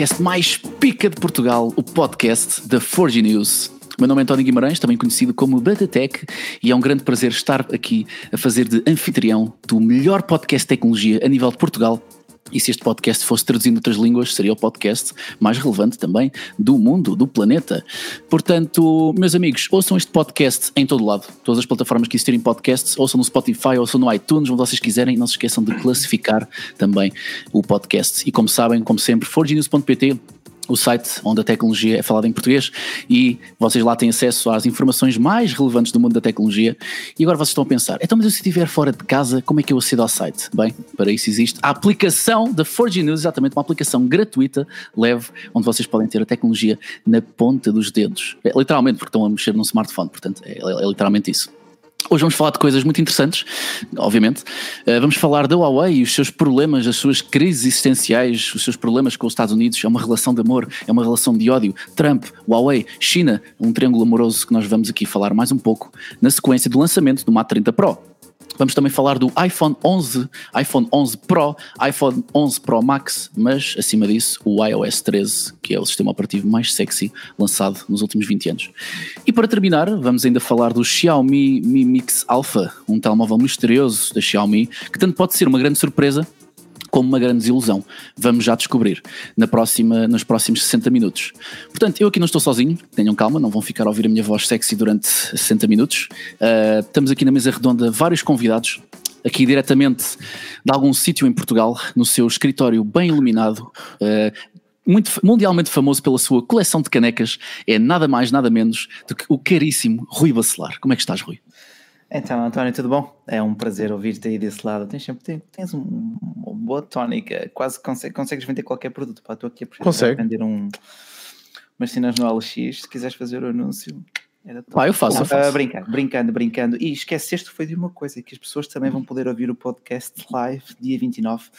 podcast mais pica de Portugal, o podcast da Forge News. Meu nome é António Guimarães, também conhecido como Batatec, e é um grande prazer estar aqui a fazer de anfitrião do melhor podcast de tecnologia a nível de Portugal e se este podcast fosse traduzido em outras línguas, seria o podcast mais relevante também do mundo, do planeta. Portanto, meus amigos, ouçam este podcast em todo lado. Todas as plataformas que existirem podcasts, ouçam no Spotify, ouçam no iTunes, onde vocês quiserem. Não se esqueçam de classificar também o podcast. E como sabem, como sempre, forgenews.pt o site onde a tecnologia é falada em português e vocês lá têm acesso às informações mais relevantes do mundo da tecnologia. E agora vocês estão a pensar, então, mas eu se estiver fora de casa, como é que eu acedo ao site? Bem, para isso existe a aplicação da 4G News, exatamente uma aplicação gratuita, leve, onde vocês podem ter a tecnologia na ponta dos dedos. É, literalmente, porque estão a mexer num smartphone, portanto, é, é, é literalmente isso. Hoje vamos falar de coisas muito interessantes, obviamente. Uh, vamos falar da Huawei e os seus problemas, as suas crises existenciais, os seus problemas com os Estados Unidos. É uma relação de amor, é uma relação de ódio. Trump, Huawei, China, um triângulo amoroso que nós vamos aqui falar mais um pouco na sequência do lançamento do Mate 30 Pro. Vamos também falar do iPhone 11, iPhone 11 Pro, iPhone 11 Pro Max, mas acima disso o iOS 13, que é o sistema operativo mais sexy lançado nos últimos 20 anos. E para terminar, vamos ainda falar do Xiaomi Mi Mix Alpha, um telemóvel misterioso da Xiaomi, que tanto pode ser uma grande surpresa como uma grande desilusão. Vamos já descobrir na próxima, nos próximos 60 minutos. Portanto, eu aqui não estou sozinho, tenham calma, não vão ficar a ouvir a minha voz sexy durante 60 minutos. Uh, estamos aqui na mesa redonda vários convidados, aqui diretamente de algum sítio em Portugal, no seu escritório bem iluminado. Uh, muito, mundialmente famoso pela sua coleção de canecas, é nada mais, nada menos do que o caríssimo Rui Bacelar. Como é que estás, Rui? Então, António, tudo bom? É um prazer ouvir-te aí desse lado. Tens sempre tens, um, boa tónica, quase consegue, consegues vender qualquer produto. Pá, estou aqui a vender um, umas cenas no LX. Se quiseres fazer o anúncio, era Pá, eu faço, eu faço. Uh, brincando, brincando, brincando. E esqueceste foi de uma coisa: que as pessoas também vão poder ouvir o podcast live dia 29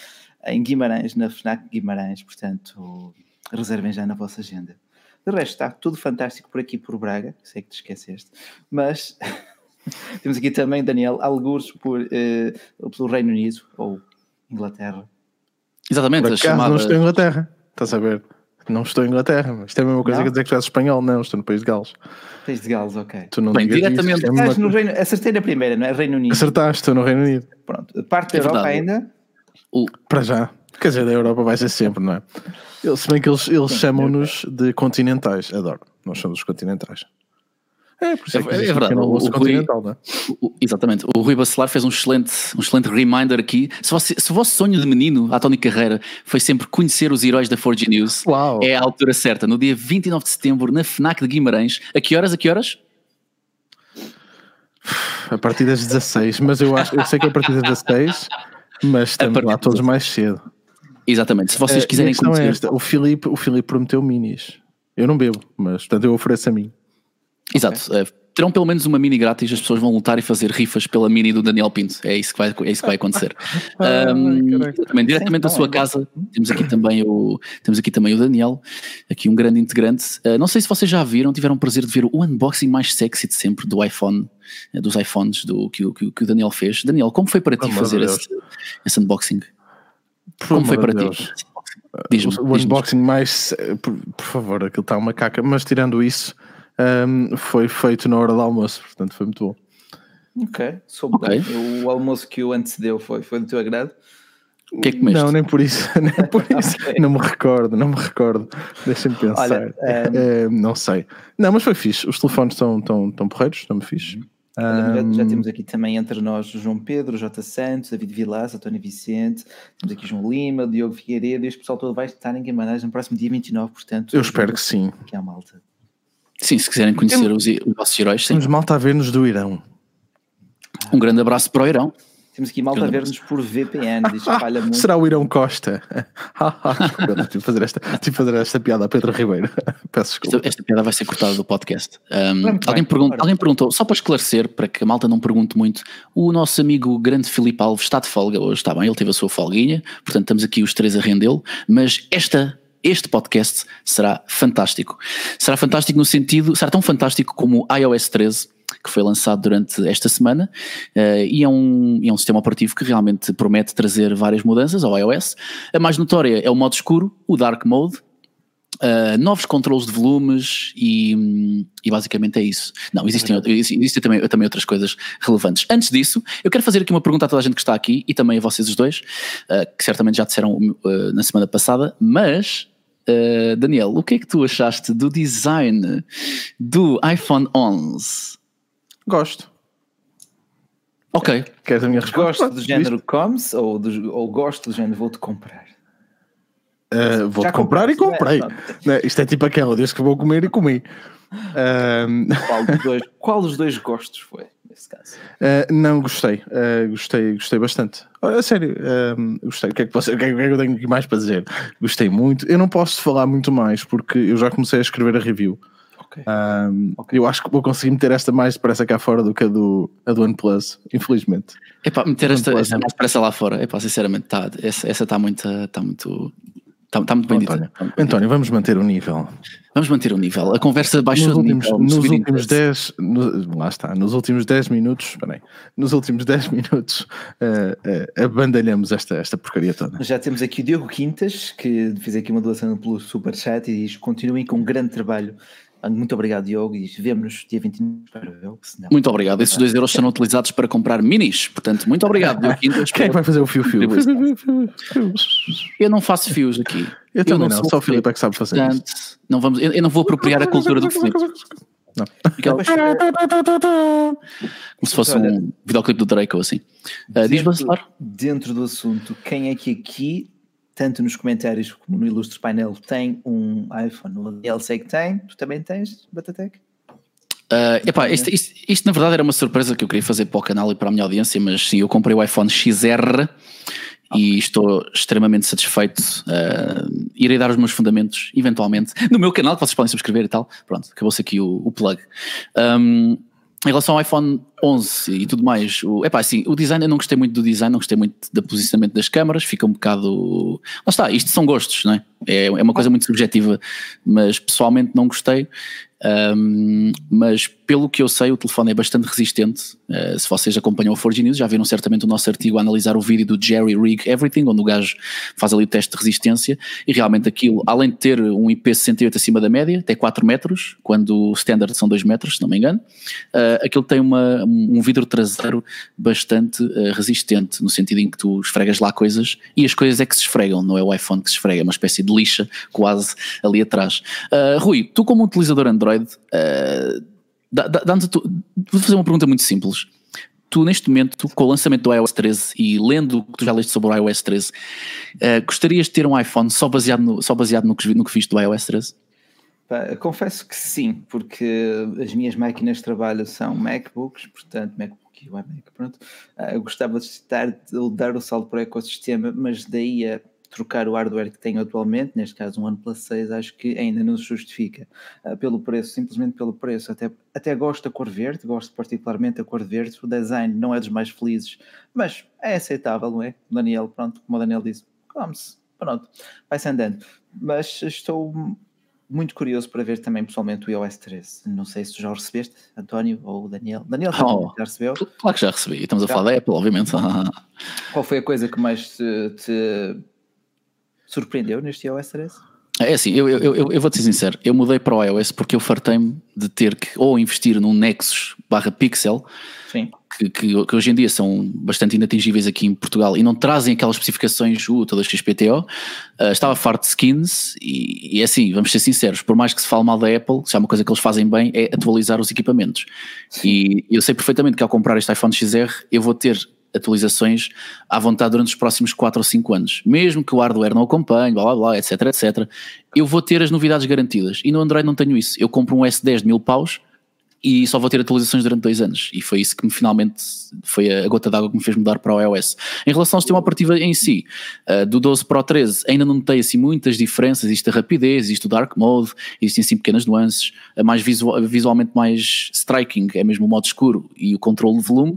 em Guimarães, na FNAC Guimarães. Portanto, reservem já na vossa agenda. De resto, está tudo fantástico por aqui por Braga. Sei que te esqueceste, mas. Temos aqui também Daniel, alguns por, uh, pelo Reino Unido ou Inglaterra. Exatamente, por acaso, não estou em Inglaterra, estás a ver? Não estou em Inglaterra, mas isto é a mesma coisa não? que dizer que estás espanhol, não, estou no País de Gales. País de Gales, ok. Tu não Bem, diretamente. Isso, é no Reino, acertei na primeira, não é? Reino Unido. Acertaste, estou no Reino Unido. Pronto, parte da é Europa ainda? O... Para já. Quer dizer, da Europa vai ser sempre, não é? Se bem que eles, eles chamam-nos de continentais, adoro. Nós somos os continentais. É, por isso é, é, é verdade. O, Rui, é? o, exatamente. O Rui Bacelar fez um excelente, um excelente reminder aqui. Se, você, se o vosso sonho de menino, a Tony Carreira, foi sempre conhecer os heróis da 4G News, Uau. é a altura certa. No dia 29 de setembro, na FNAC de Guimarães. A que horas? A que horas? A partir das 16, mas eu, acho, eu sei que é a partir das 16, mas estamos lá todos mais cedo. Exatamente. Se vocês eh, quiserem conhecer. É esta. O Filipe, o Filipe prometeu minis. Eu não bebo, mas portanto eu ofereço a mim. Exato. Okay. Uh, terão pelo menos uma mini grátis, as pessoas vão lutar e fazer rifas pela mini do Daniel Pinto. É isso que vai, é isso que vai acontecer. um, também, diretamente da sua casa, temos aqui, também o, temos aqui também o Daniel, aqui um grande integrante. Uh, não sei se vocês já viram, tiveram o prazer de ver o unboxing mais sexy de sempre do iPhone, uh, dos iPhones do, que, que, que, o Daniel fez. Daniel, como foi para ti fazer esse, esse, unboxing? Como foi para Deus. ti? O unboxing mais, por, por favor, aquilo está uma caca, mas tirando isso um, foi feito na hora do almoço, portanto foi muito bom. Ok, soube okay. bem. O almoço que o antecedeu foi, foi do teu agrado? O que é que comeste? Não, nem por isso, nem por isso. okay. não me recordo, não me recordo. Deixa-me pensar. Olha, um... é, não sei. Não, mas foi fixe. Os telefones estão, estão, estão porreiros, estão fixe. Um... Já, temos aqui também entre nós o João Pedro, o J. Santos, David Vilas, António Vicente, temos aqui João Lima, Diogo Figueiredo, e este pessoal todo vai estar em Guimarães no próximo dia 29, portanto. Eu espero que sim. Que é a malta. Sim, se quiserem conhecer temos, os, os vossos heróis, sim. Temos malta a ver-nos do Irão. Um grande abraço para o Irão. Temos aqui malta a ver-nos por VPN, espalha muito. Será o Irão Costa? tive, fazer esta, tive fazer esta piada a Pedro Ribeiro. Peço desculpa. Esta, esta piada vai ser cortada do podcast. Um, alguém, pergun alguém perguntou, só para esclarecer, para que a malta não pergunte muito, o nosso amigo grande Filipe Alves está de folga hoje, está bem, ele teve a sua folguinha, portanto estamos aqui os três a rendê-lo, mas esta este podcast será fantástico. Será fantástico no sentido, será tão fantástico como o iOS 13, que foi lançado durante esta semana, uh, e é um, é um sistema operativo que realmente promete trazer várias mudanças ao iOS. A mais notória é o modo escuro, o Dark Mode, Uh, novos controles de volumes e, e, basicamente é isso. Não, existem, existem também, também outras coisas relevantes. Antes disso, eu quero fazer aqui uma pergunta a toda a gente que está aqui e também a vocês os dois, uh, que certamente já disseram uh, na semana passada, mas Daniel, o que é que tu achaste do design do iPhone 11? Gosto. Ok. Queres a minha resposta? Gosto do género comes ou, do, ou gosto do género vou-te comprar? Uh, Vou-te comprar e comprei. É, Isto é tipo aquela, desde que vou comer e comi. Uh... Qual, dos dois, qual dos dois gostos foi, nesse caso? Uh, não, gostei. Uh, gostei, gostei bastante. A sério, gostei. O que, é que, posso, o, que é, o que é que eu tenho aqui mais para dizer? Gostei muito. Eu não posso falar muito mais porque eu já comecei a escrever a review. Okay. Um, okay. Eu acho que vou conseguir meter esta mais depressa cá fora do que a do, a do OnePlus, infelizmente. É para meter esta, esta mais depressa lá fora. É para sinceramente, tá, essa está muito, tá muito Está, está muito bem António, dito. António, vamos manter o nível. Vamos manter o nível. A conversa baixou nos últimos, nível, nos últimos 10, no, lá está, nos últimos 10 minutos, peraí, nos últimos 10 minutos uh, uh, abandalhamos esta, esta porcaria toda. Já temos aqui o Diogo Quintas, que fez aqui uma doação pelo Superchat e diz: continuem com um grande trabalho muito obrigado, Diogo, e vemos-nos dia 29. Espero Muito obrigado. Esses 2 euros serão utilizados para comprar minis. Portanto, muito obrigado, Diogo Quintas. Quem é que vai fazer o fio-fio? Eu não faço fios aqui. Eu, eu também não, não só o Filipe é que sabe fazer Portanto, isso. Não vamos, eu, eu, não vou apropriar a cultura do Filipe. Não. Como se fosse um videoclipe do Drake ou assim. Uh, dentro, dentro do assunto, quem é que aqui tanto nos comentários como no ilustre painel, tem um iPhone. O Daniel sei que tem, tu também tens, Batatec? Uh, epá, isto, isto, isto, na verdade era uma surpresa que eu queria fazer para o canal e para a minha audiência, mas sim, eu comprei o iPhone XR e estou extremamente satisfeito. Uh, irei dar os meus fundamentos, eventualmente, no meu canal, que vocês podem subscrever e tal. Pronto, acabou-se aqui o, o plug. Um, em relação ao iPhone 11 e tudo mais, o, epá, assim, o design, eu não gostei muito do design, não gostei muito do posicionamento das câmaras, fica um bocado. Lá está, isto são gostos, não é? É, é uma coisa muito subjetiva, mas pessoalmente não gostei. Um, mas pelo que eu sei, o telefone é bastante resistente. Uh, se vocês acompanham o Forge News, já viram certamente o nosso artigo a analisar o vídeo do Jerry Rig Everything, onde o gajo faz ali o teste de resistência. E realmente aquilo, além de ter um IP68 acima da média, até 4 metros, quando o standard são 2 metros, se não me engano, uh, aquilo tem uma, um vidro traseiro bastante uh, resistente, no sentido em que tu esfregas lá coisas e as coisas é que se esfregam, não é o iPhone que se esfrega, é uma espécie de lixa quase ali atrás. Rui, tu como utilizador Android, uh, vou fazer uma pergunta muito simples. Tu, neste momento, com o lançamento do iOS 13 e lendo o que tu já leste sobre o iOS 13, uh, eh, gostarias de ter um iPhone só baseado no, só baseado no, que, no que viste do iOS 13? Confesso que sim, porque as minhas máquinas de trabalho são MacBooks, portanto, MacBook e iMac, pronto. Uh, eu gostava de, estar, de dar o salto para o ecossistema, mas daí a trocar o hardware que tenho atualmente, neste caso um OnePlus 6, acho que ainda não se justifica uh, pelo preço, simplesmente pelo preço. Até, até gosto da cor verde, gosto particularmente da cor verde. O design não é dos mais felizes, mas é aceitável, não é? Daniel, pronto, como o Daniel disse, come-se, pronto, vai-se andando. Mas estou muito curioso para ver também pessoalmente o iOS 13. Não sei se tu já o recebeste, António ou Daniel. Daniel oh, já recebeu? Claro que já recebi. Estamos a falar da Apple, obviamente. Qual foi a coisa que mais te, te surpreendeu neste iOS 13? É assim, eu, eu, eu, eu vou-te ser sincero, eu mudei para o iOS porque eu fartei-me de ter que ou investir num Nexus barra Pixel, que, que, que, hoje em dia são bastante inatingíveis aqui em Portugal e não trazem aquelas especificações uh, todas XPTO, uh, estava farto de skins e, e é assim, vamos ser sinceros, por mais que se fale mal da Apple, se há uma coisa que eles fazem bem é atualizar os equipamentos. Sim. E eu sei perfeitamente que ao comprar este iPhone XR eu vou ter atualizações à vontade durante os próximos 4 ou 5 anos. Mesmo que o hardware não acompanhe, blá blá blá, etc, etc, eu vou ter as novidades garantidas. E no Android não tenho isso. Eu compro um S10 de mil paus e só vou ter atualizações durante dois anos. E foi isso que me finalmente foi a gota d'água que me fez mudar para o iOS. Em relação ao sistema operativo em si, uh, do 12 para o 13, ainda não notei assim muitas diferenças. Existe a rapidez, existe o dark mode, existem assim pequenas nuances. A mais visual, visualmente mais striking é mesmo o modo escuro e o controle de volume.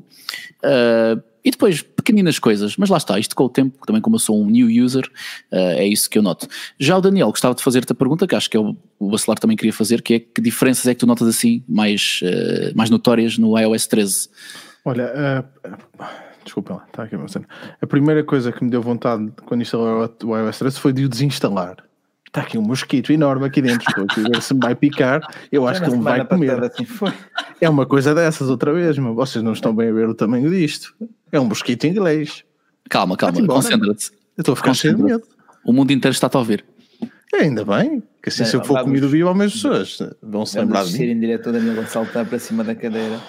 Uh, e depois, pequeninas coisas, mas lá está, isto com o tempo, também como eu sou um new user, uh, é isso que eu noto. Já o Daniel, gostava de fazer-te a pergunta, que acho que é o, o Bacelar também queria fazer, que é que diferenças é que tu notas assim, mais, uh, mais notórias no iOS 13? Olha, uh, desculpa lá, está aqui a A primeira coisa que me deu vontade quando instalei o iOS 13 foi de o desinstalar. Está aqui um mosquito enorme aqui dentro. Estou aqui a ver se me vai picar. Eu acho que ele me vai comer. Assim foi. É uma coisa dessas outra vez, mas vocês não estão bem a ver o tamanho disto. É um mosquito inglês. Calma, calma, concentra-te. Eu estou a ficar cheio de medo. O mundo inteiro está-te a ouvir. É, ainda bem, que assim se eu for comido vivo, algumas pessoas vão se lembrar de mim. em direto da minha saltar para cima da cadeira.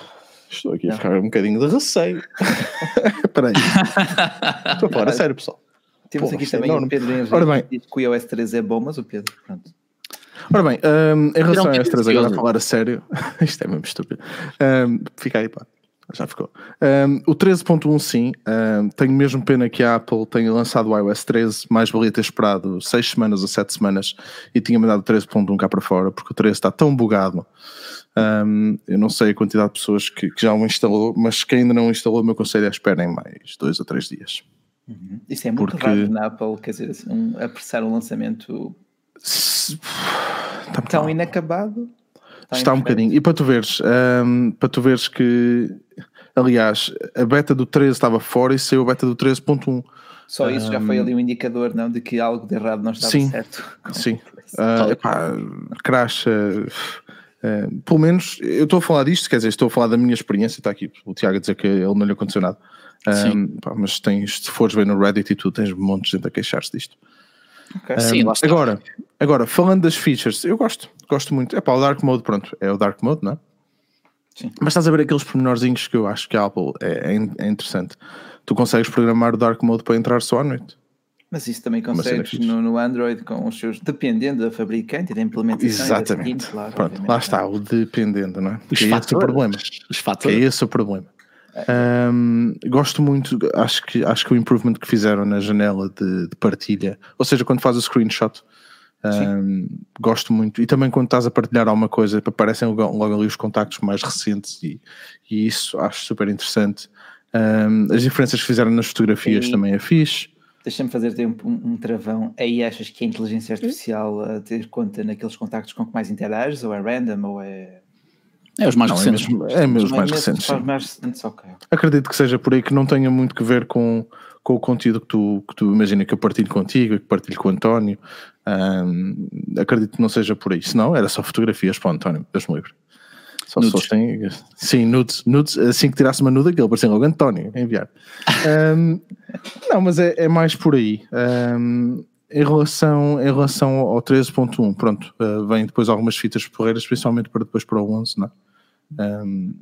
Estou aqui a ficar um bocadinho de receio. Espera aí. Estou a falar a sério, pessoal. Temos Pô, aqui também o Pedro Henrique Ora bem. que o iOS 3 é bom, mas o Pedro, pronto. Ora bem, um, em relação ao iOS 3, agora a falar a sério, isto é mesmo estúpido. Um, fica aí, pá. Já ficou. Um, o 13.1 sim, um, tenho mesmo pena que a Apple tenha lançado o iOS 13, mais valia ter esperado 6 semanas ou 7 semanas e tinha mandado o 13.1 cá para fora, porque o 13 está tão bugado. Um, eu não sei a quantidade de pessoas que, que já o instalou, mas quem ainda não instalou, o meu conselho é esperem mais 2 ou 3 dias. Uhum. Isso é muito porque... raro na Apple, quer dizer, assim, um, apressar um lançamento Se... Tá tão inacabado. Está, está um bocadinho. E para tu veres, um, para tu veres que, aliás, a beta do 13 estava fora e saiu a beta do 13.1. Só isso um, já foi ali um indicador, não? De que algo de errado não estava sim, certo. Sim. Uh, epá, crash. Uh, uh, pelo menos, eu estou a falar disto, quer dizer, estou a falar da minha experiência. Está aqui o Tiago a dizer que ele não lhe aconteceu nada. Um, pá, mas tens, se fores ver no Reddit e tu tens um monte de gente a queixar-se disto. Okay. Um, Sim, agora, agora, falando das features, eu gosto, gosto muito. É para o Dark Mode, pronto, é o Dark Mode, não é? Sim. Mas estás a ver aqueles pormenorzinhos que eu acho que a Apple é, é, é interessante. Tu consegues programar o Dark Mode para entrar só à noite. Mas isso também consegues no, no, Android com os seus, dependendo da fabricante e da implementação. Exatamente. Seguinte, claro, Pronto, lá está, o dependendo, não é? Os é esse o problema. Os fatores. É esse o problema. Um, gosto muito, acho que, acho que o improvement que fizeram na janela de, de partilha, ou seja, quando faz o screenshot, um, gosto muito. E também quando estás a partilhar alguma coisa, aparecem logo, logo ali os contactos mais recentes e, e isso acho super interessante. Um, as diferenças que fizeram nas fotografias e, também é fixe. Deixa-me fazer-te um, um, travão. Aí achas que a inteligência artificial a ter conta naqueles contactos com que mais interages, ou é random, ou é é os mais não, é recentes. É mesmo, é mesmo os mais recentes. Os mais recentes okay. Acredito que seja por aí que não tenha muito que ver com, com o conteúdo que tu, que tu imagina que eu partilho contigo, que partilho com o António. Um, acredito que não seja por aí. Se não, era só fotografias para o António, Deus me livre. Só nudes. Tem, sim, nudes, nudes. Assim que tirasse uma nuda, aquele parecia logo António, enviar. um, não, mas é, é, mais por aí. Um, em relação, em relação ao 13.1, pronto, uh, vem depois algumas fitas porreiras, principalmente para depois para o 11, não é? Um,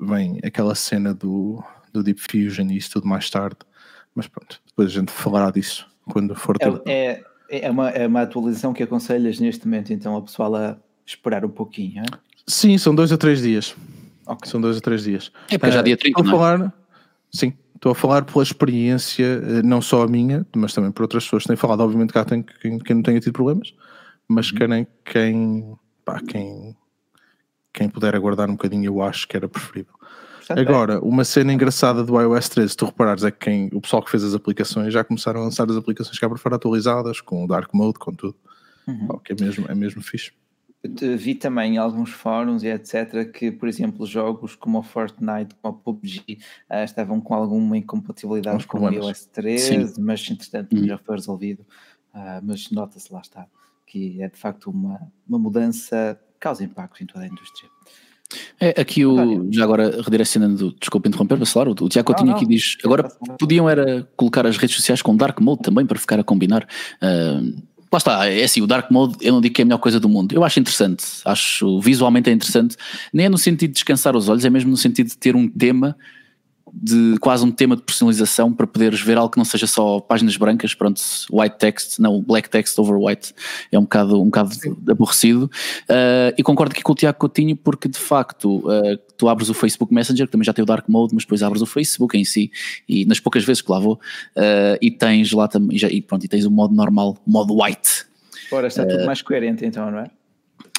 vem aquela cena do, do Deep Fusion e isso tudo mais tarde, mas pronto, depois a gente falará disso quando for ter. É, é, é, uma, é uma atualização que aconselhas neste momento, então, a pessoal a esperar um pouquinho, é? Sim, são dois a três dias. Okay. São dois a três dias. É porque uh, já dia 30, estou a é? falar, Sim, estou a falar pela experiência, eh, não só a minha, mas também por outras pessoas que têm falado. Obviamente cá tem quem, quem não tenha tido problemas, mas uhum. quem, quem, pá, quem quem puder aguardar um bocadinho, eu acho que era preferível. Agora, uma cena engraçada do iOS 13, se tu reparares, é que quem, o pessoal que fez as aplicações já começaram a lançar as aplicações cá para fora atualizadas, com o Dark Mode, com tudo. Uhum. que é mesmo, é mesmo fixe. Vi também em alguns fóruns e etc. que, por exemplo, jogos como o Fortnite, como o PUBG, uh, estavam com alguma incompatibilidade com o iOS 13, Sim. mas entretanto uhum. já foi resolvido. Uh, mas nota-se lá está que é de facto uma, uma mudança causa impactos em toda a indústria. É, aqui o, já agora redirecionando, desculpa interromper, Bacelar, o, o Tiago Coutinho aqui diz, agora podiam era colocar as redes sociais com Dark Mode também para ficar a combinar. Uh, lá está, é assim, o Dark Mode eu não digo que é a melhor coisa do mundo, eu acho interessante, acho visualmente é interessante, nem é no sentido de descansar os olhos, é mesmo no sentido de ter um tema de quase um tema de personalização para poderes ver algo que não seja só páginas brancas, pronto, white text, não, black text over white é um bocado, um bocado aborrecido. Uh, e concordo aqui com o Tiago Coutinho, porque de facto uh, tu abres o Facebook Messenger, que também já tem o Dark Mode, mas depois abres o Facebook em si, e nas poucas vezes que lá vou, uh, e tens lá também, e, pronto, e tens o modo normal, modo white. Ora, está tudo mais coerente então, não é?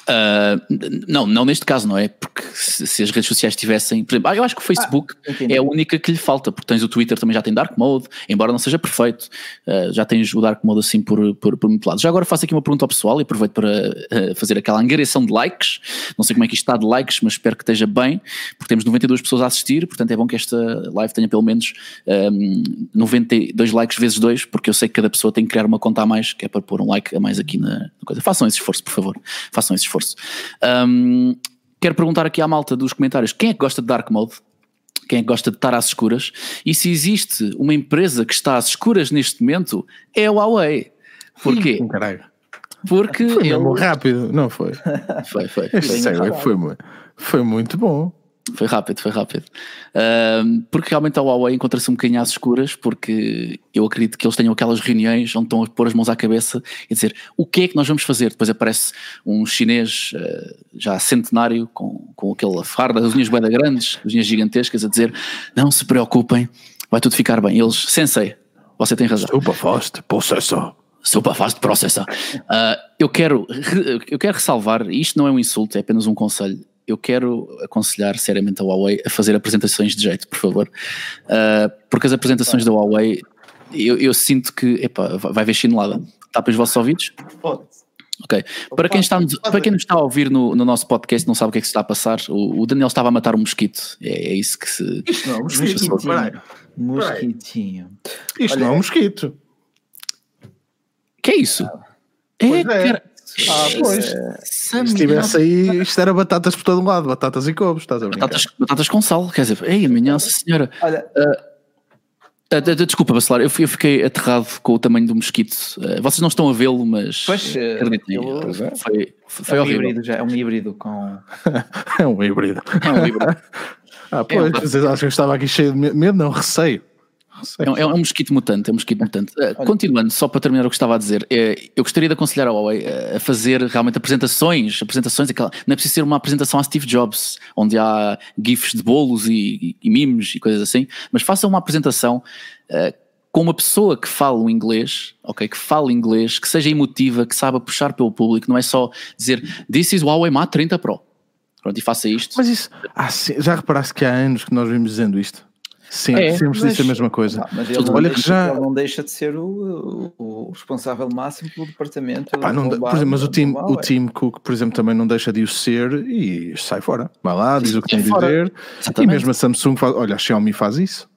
Uh, não, não neste caso, não é? Porque se, se, as redes sociais tivessem. Por exemplo, ah, eu acho que o Facebook ah, é a única que lhe falta, porque tens o Twitter também já tem Dark Mode, embora não seja perfeito, uh, já tens o Dark Mode assim por, por, por muito lado. Já agora faço aqui uma pergunta ao pessoal e aproveito para uh, fazer aquela angariação de likes. Não sei como é que isto está de likes, mas espero que esteja bem, porque temos 92 pessoas a assistir, portanto é bom que esta live tenha pelo menos um, 92 likes vezes 2, porque eu sei que cada pessoa tem que criar uma conta a mais, que é para pôr um like a mais aqui na, na coisa. Façam esse esforço, por favor. Façam esse esforço. Um, quero perguntar aqui à malta dos comentários: quem é que gosta de Dark Mode? Quem é que gosta de estar às escuras? E se existe uma empresa que está às escuras neste momento, é a Huawei. Porquê? Sim, caralho. Porque foi ele... rápido, não foi? Foi, foi. foi, foi, foi, foi muito bom. Foi rápido, foi rápido. Uh, porque realmente a Huawei encontra-se um bocadinho às escuras, porque eu acredito que eles tenham aquelas reuniões onde estão a pôr as mãos à cabeça e dizer o que é que nós vamos fazer. Depois aparece um chinês uh, já centenário com, com aquela farda, as unhas bem grandes, as unhas gigantescas, a dizer: Não se preocupem, vai tudo ficar bem. Eles, sensei, você tem razão. Super fast processor. Super fast processor. Uh, eu, quero, eu quero ressalvar, isto não é um insulto, é apenas um conselho eu quero aconselhar seriamente a Huawei a fazer apresentações de jeito, por favor. Uh, porque as apresentações da Huawei, eu, eu sinto que, epa, vai haver chinelada. Tapem os vossos ouvidos? Pode. Ok. Para quem, está, para quem nos está a ouvir no, no nosso podcast não sabe o que é que se está a passar, o, o Daniel estava a matar um mosquito. É, é isso que se. Isto não é um mosquito. Mosquitinho. Isto Olha, não é um mosquito. Que é isso? É, é, cara, ah, pois. Se estivesse aí, isto era batatas por todo lado, batatas e couves, estás a ver? Batatas, batatas com sal, quer dizer, ei, minha nossa senhora. Olha. Uh, desculpa, Bacelar, eu, fiquei aterrado com o tamanho do mosquito. Uh, vocês não estão a vê-lo, mas pois, acreditem, eu, foi, foi, é um horrível. Híbrido já, é um híbrido com. é um híbrido. É um híbrido. ah, pois, é, vocês acham que eu estava aqui cheio de medo? Não, receio. É, é, um mosquito mutante, é um mosquito mutante. Uh, continuando, só para terminar o que estava a dizer, é, eu gostaria de aconselhar a Huawei a fazer realmente apresentações, apresentações, aquela, não é preciso ser uma apresentação a Steve Jobs, onde há gifs de bolos e, e, e memes e coisas assim, mas faça uma apresentação uh, com uma pessoa que fala o inglês, ok, que fala inglês, que seja emotiva, que saiba puxar pelo público, não é só dizer This is Huawei Mate 30 Pro. Pronto, e faça isto. Mas isso, ah, já reparaste que há anos que nós vimos dizendo isto? Sim, é, sempre mas, disse a mesma coisa. mas ele Olha que já... ele não deixa de ser o, o, o responsável máximo pelo departamento. Epá, não, por exemplo, mas o Tim, o Tim Cook, por exemplo, também não deixa de o ser e sai fora. Vai lá, diz o que tem a dizer. Exatamente. E mesmo a Samsung faz. Olha, a Xiaomi faz isso.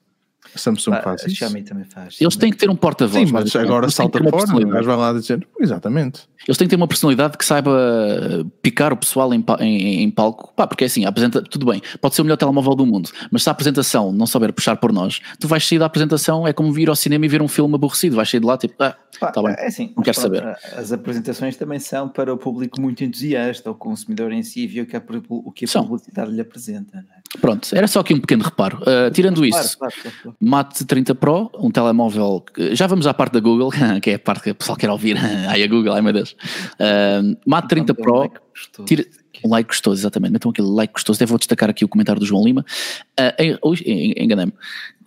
A Samsung ah, faz a isso. Xiaomi também faz. Eles têm que ter um porta-voz. Sim, mas agora salta fora, mas vai lá dizer. Exatamente. Eles têm que ter uma personalidade que saiba picar o pessoal em, em, em palco. Pá, porque é assim, apresenta, tudo bem, pode ser o melhor telemóvel do mundo, mas se a apresentação não souber puxar por nós, tu vais sair da apresentação, é como vir ao cinema e ver um filme aborrecido, vais sair de lá tipo, ah, Pá, tá bem, é assim, não quero saber. As apresentações também são para o público muito entusiasta, o consumidor em si viu que a, o que a são. publicidade lhe apresenta. É? Pronto, era só aqui um pequeno reparo. Uh, tirando claro, isso, claro, claro, Mate 30 Pro, um telemóvel. Que, já vamos à parte da Google, que é a parte que o pessoal quer ouvir. ai, a Google, ai meu Deus. Uh, Mate 30 Pro. Tira, um like gostoso, exatamente. Então aquele like gostoso. Até vou destacar aqui o comentário do João Lima. Uh, Enganei-me.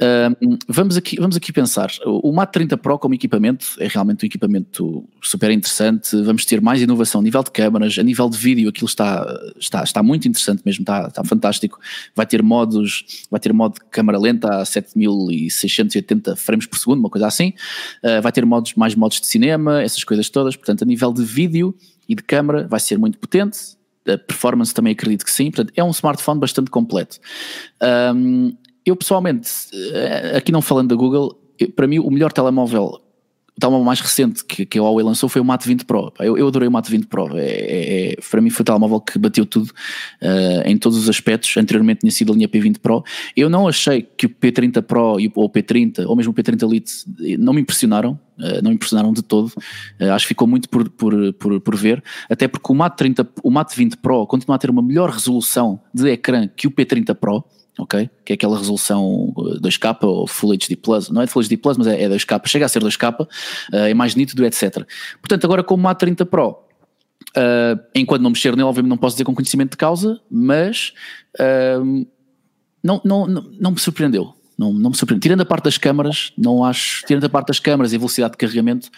Uh, vamos, aqui, vamos aqui pensar. O, o Mate 30 Pro como equipamento é realmente um equipamento super interessante. Vamos ter mais inovação a nível de câmaras, a nível de vídeo, aquilo está, está, está muito interessante mesmo, está, está fantástico. Vai ter modos, vai ter modo de câmara lenta a 7680 frames por segundo, uma coisa assim. Uh, vai ter modos, mais modos de cinema, essas coisas todas. Portanto, a nível de vídeo e de câmara vai ser muito potente a performance também acredito que sim, portanto é um smartphone bastante completo. Um, eu pessoalmente, eh, aqui não falando da Google, para mim o melhor telemóvel o telemóvel mais recente que, que a Huawei lançou foi o Mate 20 Pro. Eu, eu adorei o Mate 20 Pro. É, é, é, para mim foi o telemóvel que bateu tudo uh, em todos os aspectos. Anteriormente tinha sido a linha P20 Pro. Eu não achei que o P30 Pro ou o P30 ou mesmo o P30 Lite não me impressionaram. Uh, não me impressionaram de todo. Uh, acho que ficou muito por, por, por, por, ver. Até porque o Mate, 30, o Mate 20 Pro continua a ter uma melhor resolução de ecrã que o P30 Pro ok? Que é aquela resolução 2K eh, ou Full HD Plus, não é Full HD Plus, mas é, é 2K, chega a ser 2K, uh, é mais nítido, etc. Portanto, agora com o Mate 30 Pro, uh, enquanto não mexer nele, obviamente não posso dizer com conhecimento de causa, mas uh, não, não, não, não me surpreendeu. Não, não me surpreendeu. Tirando a parte das câmaras, não acho, tirando a parte das câmaras e a velocidade de carregamento,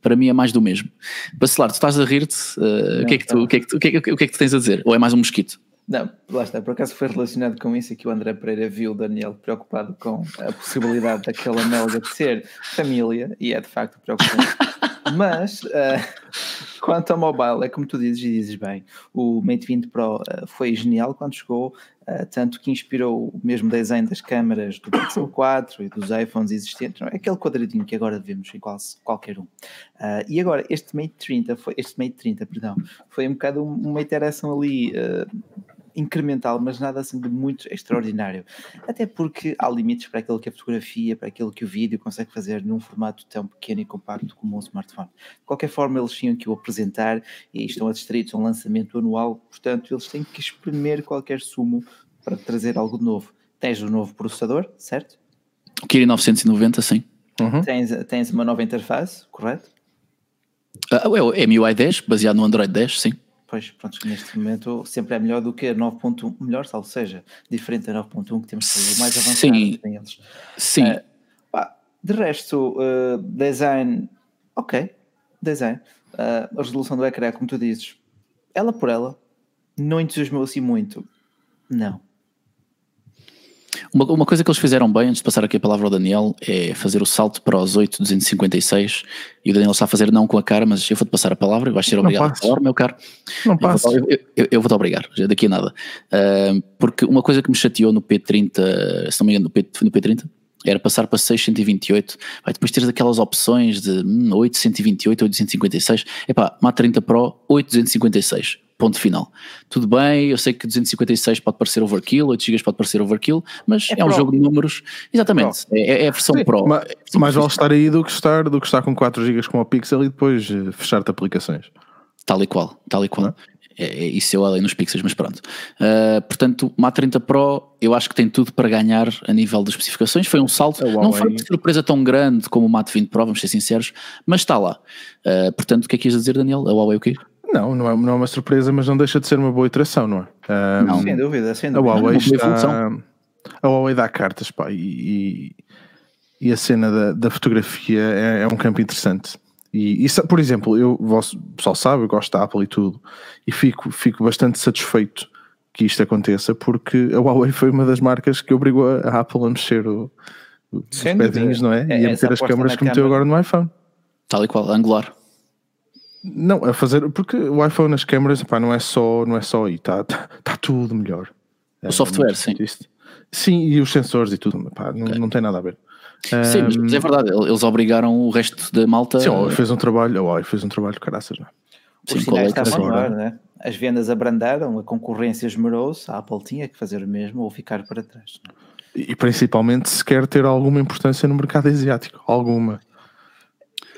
para mim é mais do mesmo. Bacelar, tu estás a rir-te, uh, o, que é que tu, o, que é que tu, é que, o que é que tu tens a dizer? Ou é mais um mosquito? Não, lá está, por acaso foi relacionado com isso que o André Pereira viu o Daniel preocupado com a possibilidade daquela amélica de ser família, e é de facto preocupante. Mas, uh, quanto ao mobile, é como tu dizes e dizes bem, o Mate 20 Pro uh, foi genial quando chegou, uh, tanto que inspirou o mesmo design das câmaras do Pixel 4 e dos iPhones existentes, não é? aquele quadradinho que agora vemos em quase, qualquer um. e agora, este Mate 30, foi, este Mate 30, perdão, foi um bocado uma interação ali incremental, mas nada assim de muito extraordinário. Até porque há limites para aquilo que a fotografia, para aquilo que o vídeo consegue fazer num formato tão pequeno e compacto como um smartphone. De qualquer forma, eles tinham que o apresentar e estão adstritos a um lançamento anual, portanto, eles têm que espremer qualquer sumo para trazer algo de novo. Tens um novo processador, certo? O Kirin 990, sim. Uhum. Tens, tens uma nova interface, correto? Uh, é o MUI 10, baseado no Android 10, sim. Pois, pronto, neste momento sempre é melhor do que a 9.1, melhor, salvo seja, diferente da 9.1 que temos que fazer mais avançado Sim. eles. Sim. Uh, pá, de resto, uh, design, ok, design. Uh, a resolução do ecrã, como tu dizes, ela por ela, não entusiasmou assim muito. Não. Uma, uma, coisa que eles fizeram bem, antes de passar aqui a palavra ao Daniel, é fazer o salto para os 8,256 e o Daniel está a fazer não com a cara, mas eu vou-te passar a palavra e vais ser obrigado a falar, meu caro. Não passa. Eu, eu, eu, vou-te obrigar, já daqui a nada. Uh, porque uma coisa que me chateou no P30, se não me engano, no, P, no P30, era passar para 628, vai depois teres aquelas opções de hum, 828, 856, epá, Mate 30 Pro 856, ponto final. Tudo bem, eu sei que 256 pode parecer overkill, 8 GB pode parecer overkill, mas é, é um jogo de números, exatamente, é, é, a versão Sim, Pro. Mas, é mais vale estar aí do que estar, do que estar com 4 GB com o Pixel e depois eh, fechar-te aplicações. Tal e qual, tal e qual. Não? É, é, isso eu além nos pixels, mas pronto. Uh, portanto, o A30 Pro eu acho que tem tudo para ganhar a nível de especificações. Foi um salto, não foi uma surpresa tão grande como o Mate 20 Pro, vamos ser sinceros, mas está lá. Uh, portanto, o que é que ias dizer, Daniel? A Huawei o quê? Não, não é, não é uma surpresa, mas não deixa de ser uma boa iteração, não é? Uh, não, sem dúvida, sem dúvida. A Huawei, está, a Huawei dá cartas, pá, e, e a cena da, da fotografia é, é um campo interessante. E, e, por exemplo, eu, o pessoal sabe, eu gosto da Apple e tudo, e fico, fico bastante satisfeito que isto aconteça, porque a Huawei foi uma das marcas que obrigou a Apple a mexer o, os pedinhos, não é? é e a meter as câmaras que meteu agora no iPhone. Tal e qual, angular. Não, a fazer, porque o iPhone nas câmaras, pá, não é só, não é só aí, está tá, tá tudo melhor. O é, software, sim. Isto. Sim, e os sensores e tudo, pá, okay. não, não tem nada a ver. Sim, mas é verdade, eles obrigaram o resto da malta. Sim, a... fez um trabalho, oh, fez um trabalho caraças, não é? Os Sim, sinais estavam melhor, né? As vendas abrandaram, a concorrência esmerou-se, a Apple tinha que fazer o mesmo ou ficar para trás. É? E principalmente se quer ter alguma importância no mercado asiático, alguma.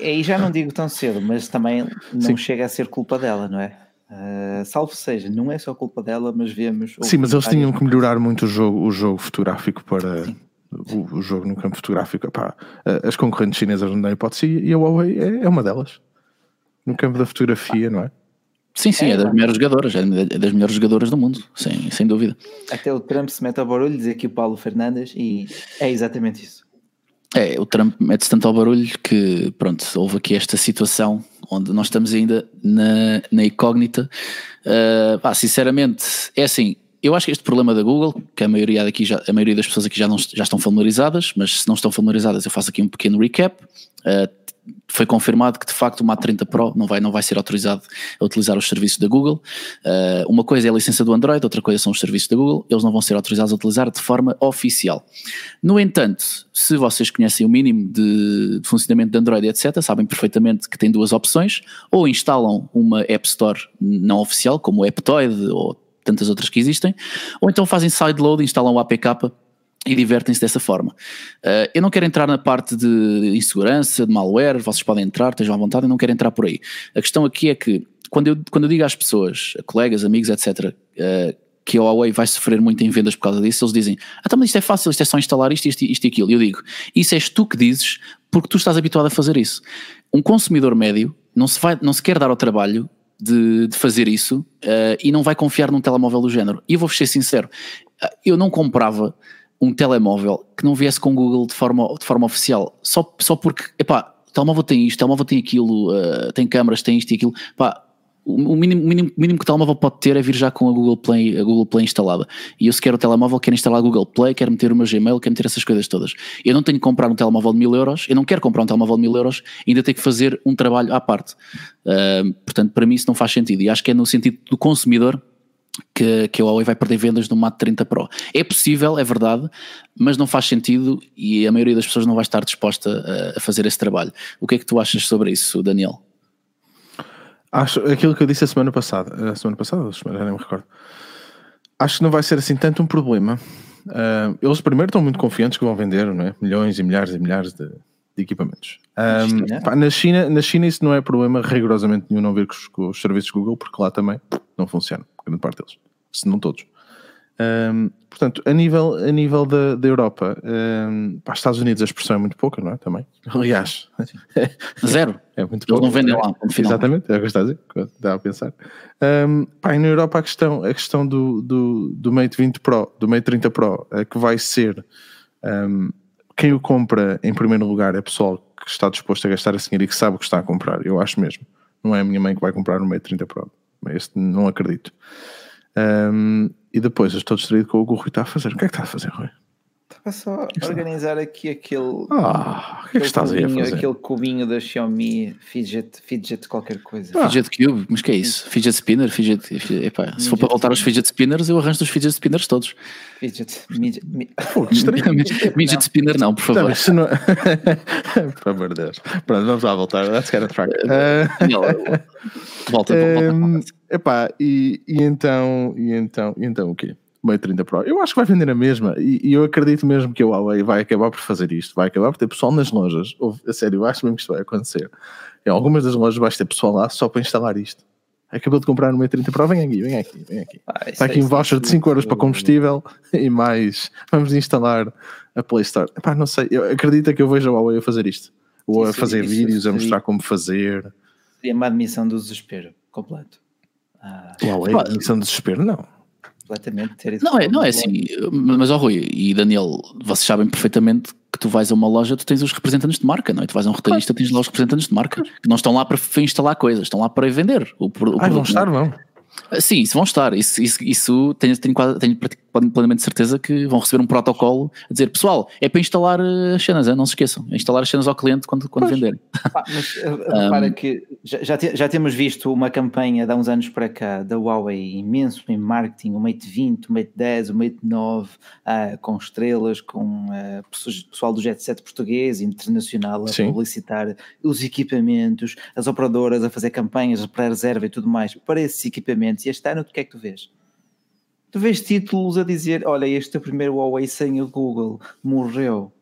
E já não digo tão cedo, mas também não Sim. chega a ser culpa dela, não é? Uh, salvo seja, não é só culpa dela, mas vemos. Sim, mas eles tinham que melhorar muito o jogo, o jogo fotográfico para. Sim o, o, jogo no campo fotográfico. Epá, as concorrentes chinesas não dão hipótese e a Huawei é, é, uma delas. No campo da fotografia, não é? Sim, sim, é, é das melhores jogadoras, é das melhores jogadoras do mundo, sem, sem dúvida. Até o Trump se mete ao barulho, diz aqui o Paulo Fernandes, e é exatamente isso. É, o Trump mete-se tanto ao barulho que, pronto, houve aqui esta situação onde nós estamos ainda na, na incógnita. Uh, sinceramente, é assim, eu acho que este problema da Google, que a maioria daqui já, a maioria das pessoas aqui já, não, já estão familiarizadas, mas se não estão familiarizadas, eu faço aqui um pequeno recap. Uh, foi confirmado que de facto o Mate 30 Pro não vai, não vai ser autorizado a utilizar os serviços da Google. Uh, uma coisa é a licença do Android, outra coisa são os serviços da Google, eles não vão ser autorizados a utilizar de forma oficial. No entanto, se vocês conhecem o mínimo de, de funcionamento de Android, etc., sabem perfeitamente que tem duas opções: ou instalam uma App Store não oficial, como o Aptoid ou tantas outras que existem, ou então fazem sideload, instalam o APK e divertem-se dessa forma. Uh, eu não quero entrar na parte de insegurança, de malware, vocês podem entrar, estejam à vontade, eu não quero entrar por aí. A questão aqui é que, quando eu, quando eu digo às pessoas, a colegas, amigos, etc., uh, que a Huawei vai sofrer muito em vendas por causa disso, eles dizem, ah, então, mas isto é fácil, isto é só instalar isto, isto, isto e aquilo. E eu digo, isso és tu que dizes, porque tu estás habituado a fazer isso. Um consumidor médio não se, vai, não se quer dar ao trabalho de, de fazer isso uh, e não vai confiar num telemóvel do género. E eu vou ser sincero, eu não comprava um telemóvel que não viesse com Google de forma, de forma oficial, só, só porque, epá, telemóvel tem isto, telemóvel tem aquilo, uh, tem câmaras, tem isto e aquilo. Pá, o mínimo, mínimo, mínimo que o telemóvel pode ter é vir já com a Google Play, a Google Play instalada. E eu se quero o telemóvel, quero instalar a Google Play, quero meter o meu Gmail, quero meter essas coisas todas. Eu não tenho que comprar um telemóvel de mil euros, eu não quero comprar um telemóvel de mil euros, ainda tenho que fazer um trabalho à parte. Uh, portanto, para mim isso não faz sentido. E acho que é no sentido do consumidor que, que a Huawei vai perder vendas no Mate 30 Pro. É possível, é verdade, mas não faz sentido e a maioria das pessoas não vai estar disposta a, a fazer esse trabalho. O que é que tu achas sobre isso, Daniel? Acho aquilo que eu disse a semana passada, a semana passada, a já nem me recordo. Acho que não vai ser assim tanto um problema. Uh, eles primeiro estão muito confiantes que vão vender não é? milhões e milhares e milhares de, de equipamentos. Um, China? Pá, na, China, na China isso não é problema rigorosamente nenhum não ver com os, com os serviços Google, porque lá também não funciona, grande parte deles, se não todos. Um, portanto, a nível, a nível da, da Europa, um, para os Estados Unidos a expressão é muito pouca, não é? Também. Aliás, zero. É muito Eles não vendem lá. Exatamente, é o que está a dizer, dá a pensar. Um, pá, na Europa a questão, a questão do, do, do Mate 20 Pro, do Mate 30 Pro, é que vai ser um, quem o compra em primeiro lugar é pessoal que está disposto a gastar esse dinheiro e que sabe o que está a comprar. Eu acho mesmo. Não é a minha mãe que vai comprar um Mate 30 Pro. Este não acredito. Um, e depois eu estou distraído com o que o Rui está a fazer. O que é que está a fazer, Rui? Estava só a organizar aqui aquele. Ah, o que é que estás cubinho, aí a fazer? Aquele cubinho da Xiaomi Fidget, fidget qualquer coisa. Ah. Fidget Cube, mas que é isso? Fidget Spinner? Fidget, fidget epá, se for para voltar aos Fidget Spinners, eu arranjo os Fidget Spinners todos. Fidget. Midget, midget Spinner, não, por favor. Não, não... por amor de Deus. Pronto, vamos lá voltar. Let's get a track. Uh... volta, volta. Um, epá, e, e então, e então, e então o quê? Mate 30 Pro. Eu acho que vai vender a mesma e, e, eu acredito mesmo que a Huawei vai acabar por fazer isto, vai acabar por ter pessoal nas lojas. Ou, a sério, eu acho mesmo que isto vai acontecer. Em algumas das lojas vais ter pessoal lá só para instalar isto. Acabou de comprar no Mate 30 Pro, vem aqui, vem aqui, vem aqui. Ah, Está aqui um voucher de 5 euros para combustível e mais. Vamos instalar a Play Store. Epá, não sei, eu acredito que eu vejo a Huawei a fazer isto. Ou a fazer vídeos, a mostrar como fazer. Seria uma admissão do desespero completo. Ah. Huawei, admissão do desespero, não completamente ter Não é, não é assim, mas ó Rui e Daniel, vocês sabem perfeitamente que tu vais a uma loja, tu tens os representantes de marca, não é? Tu vais a um retalhista, tens lá os representantes de marca, que não estão lá para instalar coisas, estão lá para vender. O, o ah, vão estar, vão. Ah, sim, isso vão estar. Isso, isso, isso tenho, tenho, tenho plenamente certeza que vão receber um protocolo a dizer: pessoal, é para instalar eh, as cenas, não se esqueçam. É instalar as cenas ao cliente quando, quando venderem. mas eh, repara um, que já, já, te, já, temos visto uma campanha de há uns anos para cá da Huawei imenso em marketing: o Mate 20, o Mate 10, o Mate 9, uh, com estrelas, com uh, pessoal do Jet Set português e internacional a Sim. publicitar os equipamentos, as operadoras a fazer campanhas para reserva e tudo mais para esses equipamentos. E este ano, o que é que tu vês? Tu vês títulos a dizer: olha, este é o primeiro Huawei sem o Google, morreu.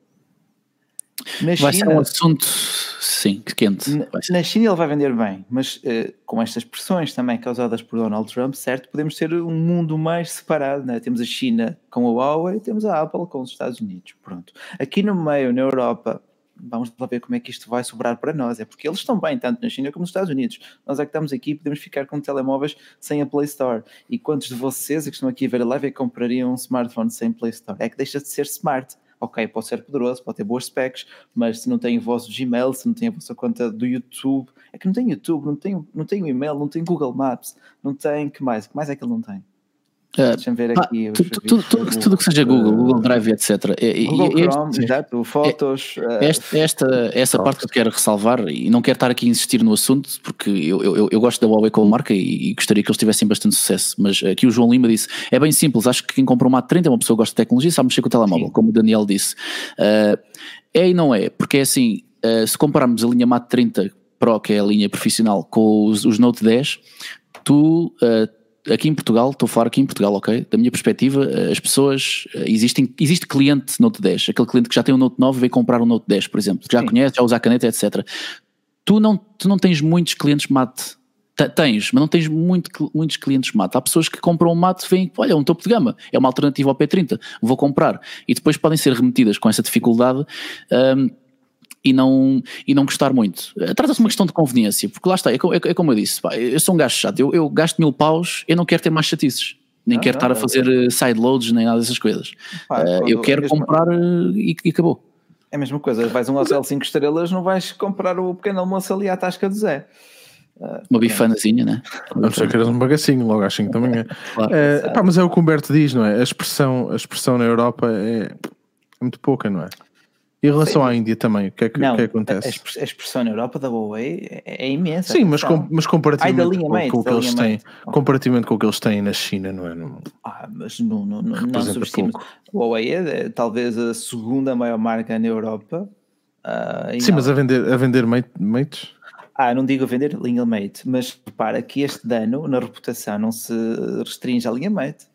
Na vai China, ser um assunto, sim, quente. Na, na, China ele vai vender bem, mas uh, com estas pressões também causadas por Donald Trump, certo? Podemos ter um mundo mais separado, né? Temos a China com a Huawei, temos a Apple com os Estados Unidos, pronto. Aqui no meio, na Europa, vamos lá ver como é que isto vai sobrar para nós. É porque eles estão bem, tanto na China como nos Estados Unidos. Nós é que estamos aqui e podemos ficar com telemóveis sem a Play Store. E quantos de vocês que estão aqui a ver a live é comprariam um smartphone sem Play Store? É que deixa de ser smart. Ok, pode ser poderoso, pode ter boas specs, mas se não tem o vosso Gmail, se não tem a vossa conta do YouTube, é que não tem YouTube, não tem, não tem o e-mail, não tem Google Maps, não tem, que mais? que mais é que ele não tem? Uh, Deixa-me ver aqui. Ah, tudo, tudo, tudo, que seja Google, Google Drive, etc. Google e, Chrome, este, exato, fotos. É, esta, esta, essa parte que eu quero ressalvar, e não quero estar aqui a insistir no assunto, porque eu, eu, eu gosto da Huawei como marca e, e, gostaria que eles tivessem bastante sucesso. Mas aqui o João Lima disse: é bem simples, acho que quem compra uma A30 é uma pessoa que gosta de tecnologia sabe mexer com o telemóvel, Sim. como o Daniel disse. Uh, é e não é, porque é assim, uh, se compararmos a linha Mate 30 Pro, que é a linha profissional, com os, os Note 10, tu. Uh, aqui em Portugal, estou a falar aqui em Portugal, ok? Da minha perspectiva, eh, as pessoas, eh, existem, existe cliente Note 10, aquele cliente que já tem um Note 9 e veio comprar um Note 10, por exemplo, que já Sim. conhece, já usa a caneta, etc. Tu não, tu não tens muitos clientes mate. Tens, mas não tens muito, muitos clientes mate. Há pessoas que compram um mate e veem, olha, é um topo de gama, é uma alternativa ao P30, vou comprar. E depois podem ser remetidas com essa dificuldade um, e não, e não gostar muito. Eh, trata-se de uma questão de conveniência, porque lá está, é, é, é como eu disse, pá, eu sou um gajo chato, eu, eu, gasto mil paus, eu não quero ter mais chatices. Nem não, quero não, estar não, a fazer é. sideloads, nem nada dessas coisas. Pá, uh, eu quero mesmo... comprar e, e, acabou. É a mesma coisa, vais a um hotel 5 estrelas, não vais comprar o pequeno almoço ali à tasca do Zé. Uma bifanazinha, né? Vamos ser queres um bagacinho logo às 5 da manhã. claro, é, pá, mas é o que o Humberto diz, não é? A expressão, a expressão na Europa é, é muito pouca, não é? Em relação Sim. à Índia também, o que é que, não, que, é acontece? A expressão na Europa da Huawei é, é imensa. Sim, mas, com, mas comparativamente com, com, o que eles têm, comparativamente com o que eles têm na China, não é? Não, ah, mas não, não, não, não subestimos. A Huawei é, é talvez a segunda maior marca na Europa. Uh, Sim, mas a vender, a vender mates? Ah, não digo a vender linha mate, mas repara que este dano na reputação não se restringe à linha mate.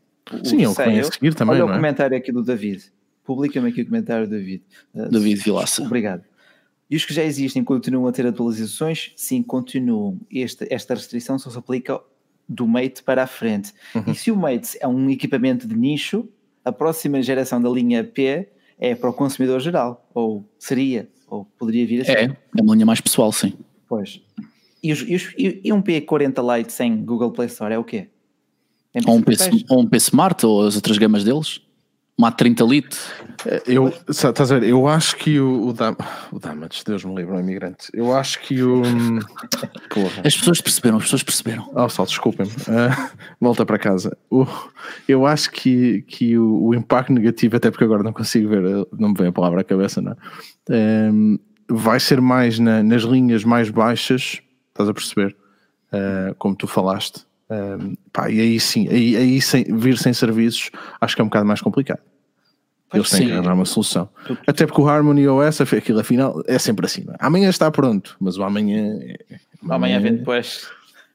Sim, é o que vem a seguir também. Olha o é? comentário aqui do David Publica-me aqui o comentário, David. Uh, David Vilaça. Obrigado. E os que já existem continuam a ter atualizações? Sim, continuam. Esta, esta restrição só se aplica do Mate para a frente. Uhum. E se o Mate é um equipamento de nicho, a próxima geração da linha P é para o consumidor geral. Ou seria, ou poderia vir a ser. É, é uma linha mais pessoal, sim. Pois. E, os, e, os, e um P40 Lite sem Google Play Store é o quê? É ou um, P, ou um P Smart ou as outras gamas deles? Uma 30 litros. Eu, estás a ver, eu acho que o, o, Dam, o Damage, Deus me livre, um imigrante. Eu acho que o. Porra. As pessoas perceberam, as pessoas perceberam. Oh, só desculpem-me. Uh, volta para casa. O, eu acho que, que o, o, impacto negativo, até porque agora não consigo ver, não me vem a palavra à cabeça, não é? Um, vai ser mais na, nas linhas mais baixas, estás a perceber? Uh, como tu falaste um, pá, e aí sim, aí, aí sem, vir sem serviços acho que é um bocado mais complicado. Eles têm sim. que arranjar uma solução. Até porque o Harmony OS, aquilo afinal, é sempre assim. É? Amanhã está pronto, mas o amanhã. É, amanhã, amanhã vem depois.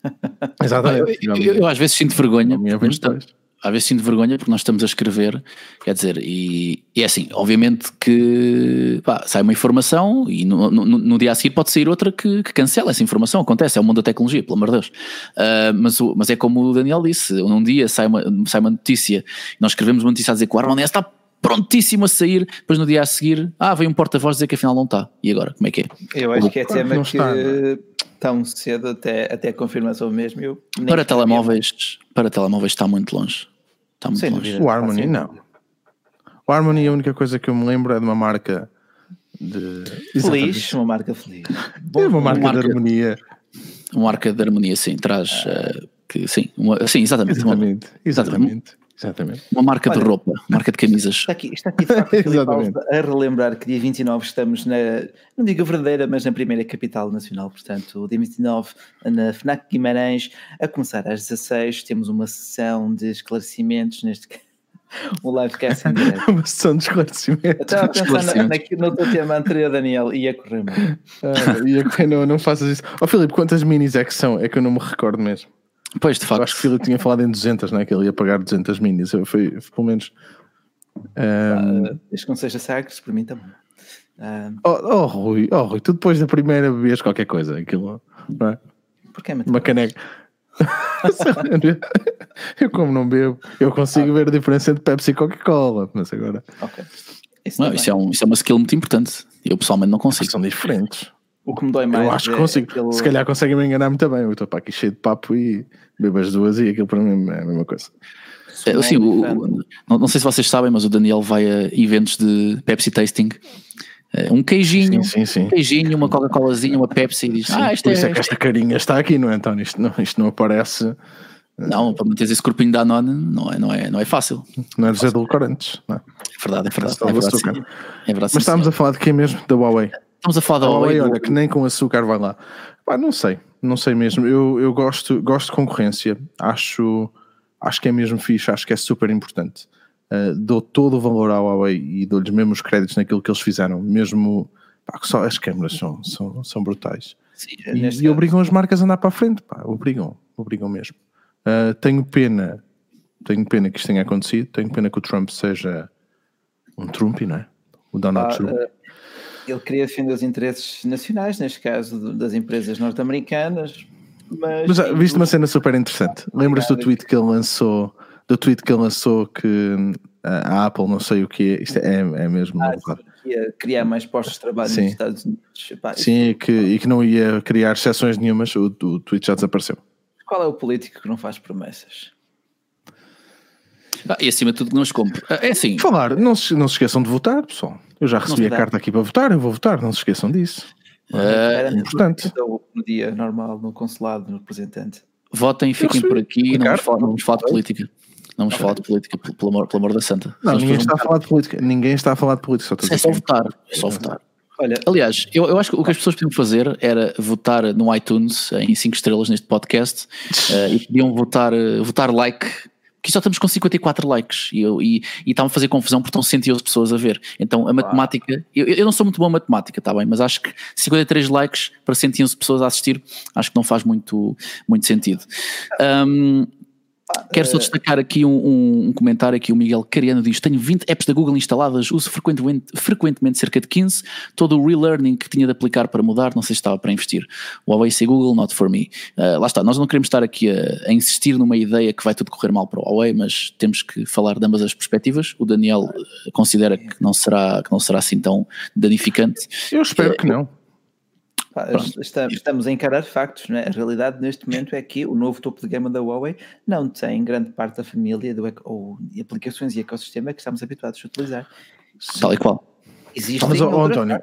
Exatamente. Eu, eu, eu, às vezes sinto vergonha. Amanhã vem depois às vezes sinto vergonha porque nós estamos a escrever, quer dizer, e, e é assim, obviamente que pá, sai uma informação e no, no, no, dia a seguir pode sair outra que, que, cancela essa informação, acontece, é o mundo da tecnologia, pelo amor de Deus. Uh, mas, mas é como o Daniel disse, num dia sai uma, sai uma notícia, nós escrevemos uma notícia a dizer que o Armand está prontíssimo a sair, depois no dia a seguir, ah, veio um porta-voz dizer que afinal não está. E agora, como é que é? Eu acho que é tema que está, tão cedo até, até a confirmação mesmo. Eu para telemóveis, para telemóveis está muito longe. Está muito Sem longe. O Harmony não. O Harmony, a única coisa que eu me lembro é de uma marca de. Feliz, uma marca feliz. Bom, uma marca, marca de harmonia. Uma marca de harmonia, sim, traz. Uh, que, sim, uma, sim, exatamente. Exatamente. Uma, exatamente. Exatamente. Uma marca Olha, de roupa, marca de camisas. Está aqui, está aqui de facto, a relembrar que dia 29 estamos na, não digo verdadeira, mas na primeira capital nacional, portanto, dia 29 na FNAC Guimarães, a começar às 16, temos uma sessão de esclarecimentos neste o livecast em direto. uma sessão de esclarecimentos. Estava a pensar na, no teu tema anterior, Daniel, ia correr mal. Ah, ia correr, não, não faças isso. Ó oh, Filipe, quantas minis é que são? É que eu não me recordo mesmo. Pois, de facto. Eu acho que o Filipe tinha falado em 200, não é? Que ele ia pagar 200 minis. Foi, foi pelo menos. Um... Uh, desde que não seja Sagres, para mim também. Uh... Oh, oh, Rui, oh, Rui, tu depois da primeira bebês qualquer coisa, aquilo, não é? Porquê, Uma caneca. eu, como não bebo, eu consigo ah. ver a diferença entre Pepsi e Coca-Cola, mas agora. Ok. Isso, não, isso, é um, isso é uma skill muito importante. Eu pessoalmente não consigo. São diferentes. O que me dói mais. Eu acho que é consigo. Aquele... Se calhar conseguem me enganar muito bem. Eu estou para aqui cheio de papo e bebo as duas e aquilo para mim é a mesma coisa. É, assim, o, não, não, sei se vocês sabem, mas o Daniel vai a eventos de Pepsi Tasting. É, um queijinho, sim, sim, sim. um queijinho, uma Coca-Colazinha, uma Pepsi e diz: Ah, isto Por é, isso é que esta carinha está aqui, não é, António? Isto não, isto não aparece. Não, para manter esse corpinho da nona não é, não, é, não é fácil. Não é dos edulcorantes, não é? É verdade, é verdade. É verdade, é verdade, Mas estávamos a falar de quem mesmo? Da Huawei. Estamos a falar da Huawei. Olha, que nem com açúcar vai lá. Pá, não sei, não sei mesmo. Eu, eu gosto, gosto de concorrência. Acho, acho que é mesmo fixe, acho que é super importante. Uh, dou todo o valor à Huawei e dou-lhes mesmo os créditos naquilo que eles fizeram. Mesmo pá, só as câmeras são, são, são brutais. Sim, e, e obrigam as marcas a andar para a frente. Pá, obrigam, obrigam mesmo. Uh, tenho pena, tenho pena que isto tenha acontecido. Tenho pena que o Trump seja um Trump, não é? O Donald ah, Trump. Uh ele queria defender os interesses nacionais, neste caso das empresas norte-americanas. Mas, mas ah, viste uma cena super interessante. Lembras do tweet que ele lançou? Do tweet que ele lançou que a Apple não sei o que isto é, é mesmo ah, ia criar mais postos de trabalho Sim. nos Estados Unidos. Epá, Sim, e que, e que não ia criar exceções nenhumas, o, o tweet já desapareceu. Qual é o político que não faz promessas? Ah, e acima de tudo, não os compro. É assim. Falar, não se, não se esqueçam de votar, pessoal. Eu já recebi a carta aqui para votar, eu vou votar, não se esqueçam disso. É uh, importante. No dia normal, no consulado, no representante. Votem, fiquem por aqui, não vamos, falar, não vamos falar de política. Não vamos falar de política, pelo amor, pelo amor da santa. Não, ninguém está a falar de política. Ninguém está a falar de política. Só é só votar. É só votar. Olha, Aliás, eu, eu acho que o que as pessoas podiam fazer era votar no iTunes em 5 estrelas neste podcast uh, e podiam votar, uh, votar like que só estamos com 54 likes e, eu, e, e está-me a fazer confusão porque estão 111 pessoas a ver. Então a matemática, eu, eu não sou muito bom em matemática, está bem, mas acho que 53 likes para 111 pessoas a assistir, acho que não faz muito, muito sentido. Um, Quero só destacar aqui um, um, um, comentário aqui, o Miguel Cariano diz, tenho 20 apps da Google instaladas, uso frequentemente, frequentemente cerca de 15, todo o relearning que tinha de aplicar para mudar, não sei se estava para investir. Huawei sei Google, not for me. Uh, lá está, nós não queremos estar aqui a, a, insistir numa ideia que vai tudo correr mal para o Huawei, mas temos que falar de ambas as perspectivas. O Daniel considera que não será, que não será assim tão danificante. Eu espero que não. Estamos, estamos, a encarar factos, não é? A realidade neste momento é que o novo topo de gama da Huawei não tem grande parte da família do, ou aplicações e ecossistema que estamos habituados a utilizar. Tal e qual. Existe mas, oh, António, é?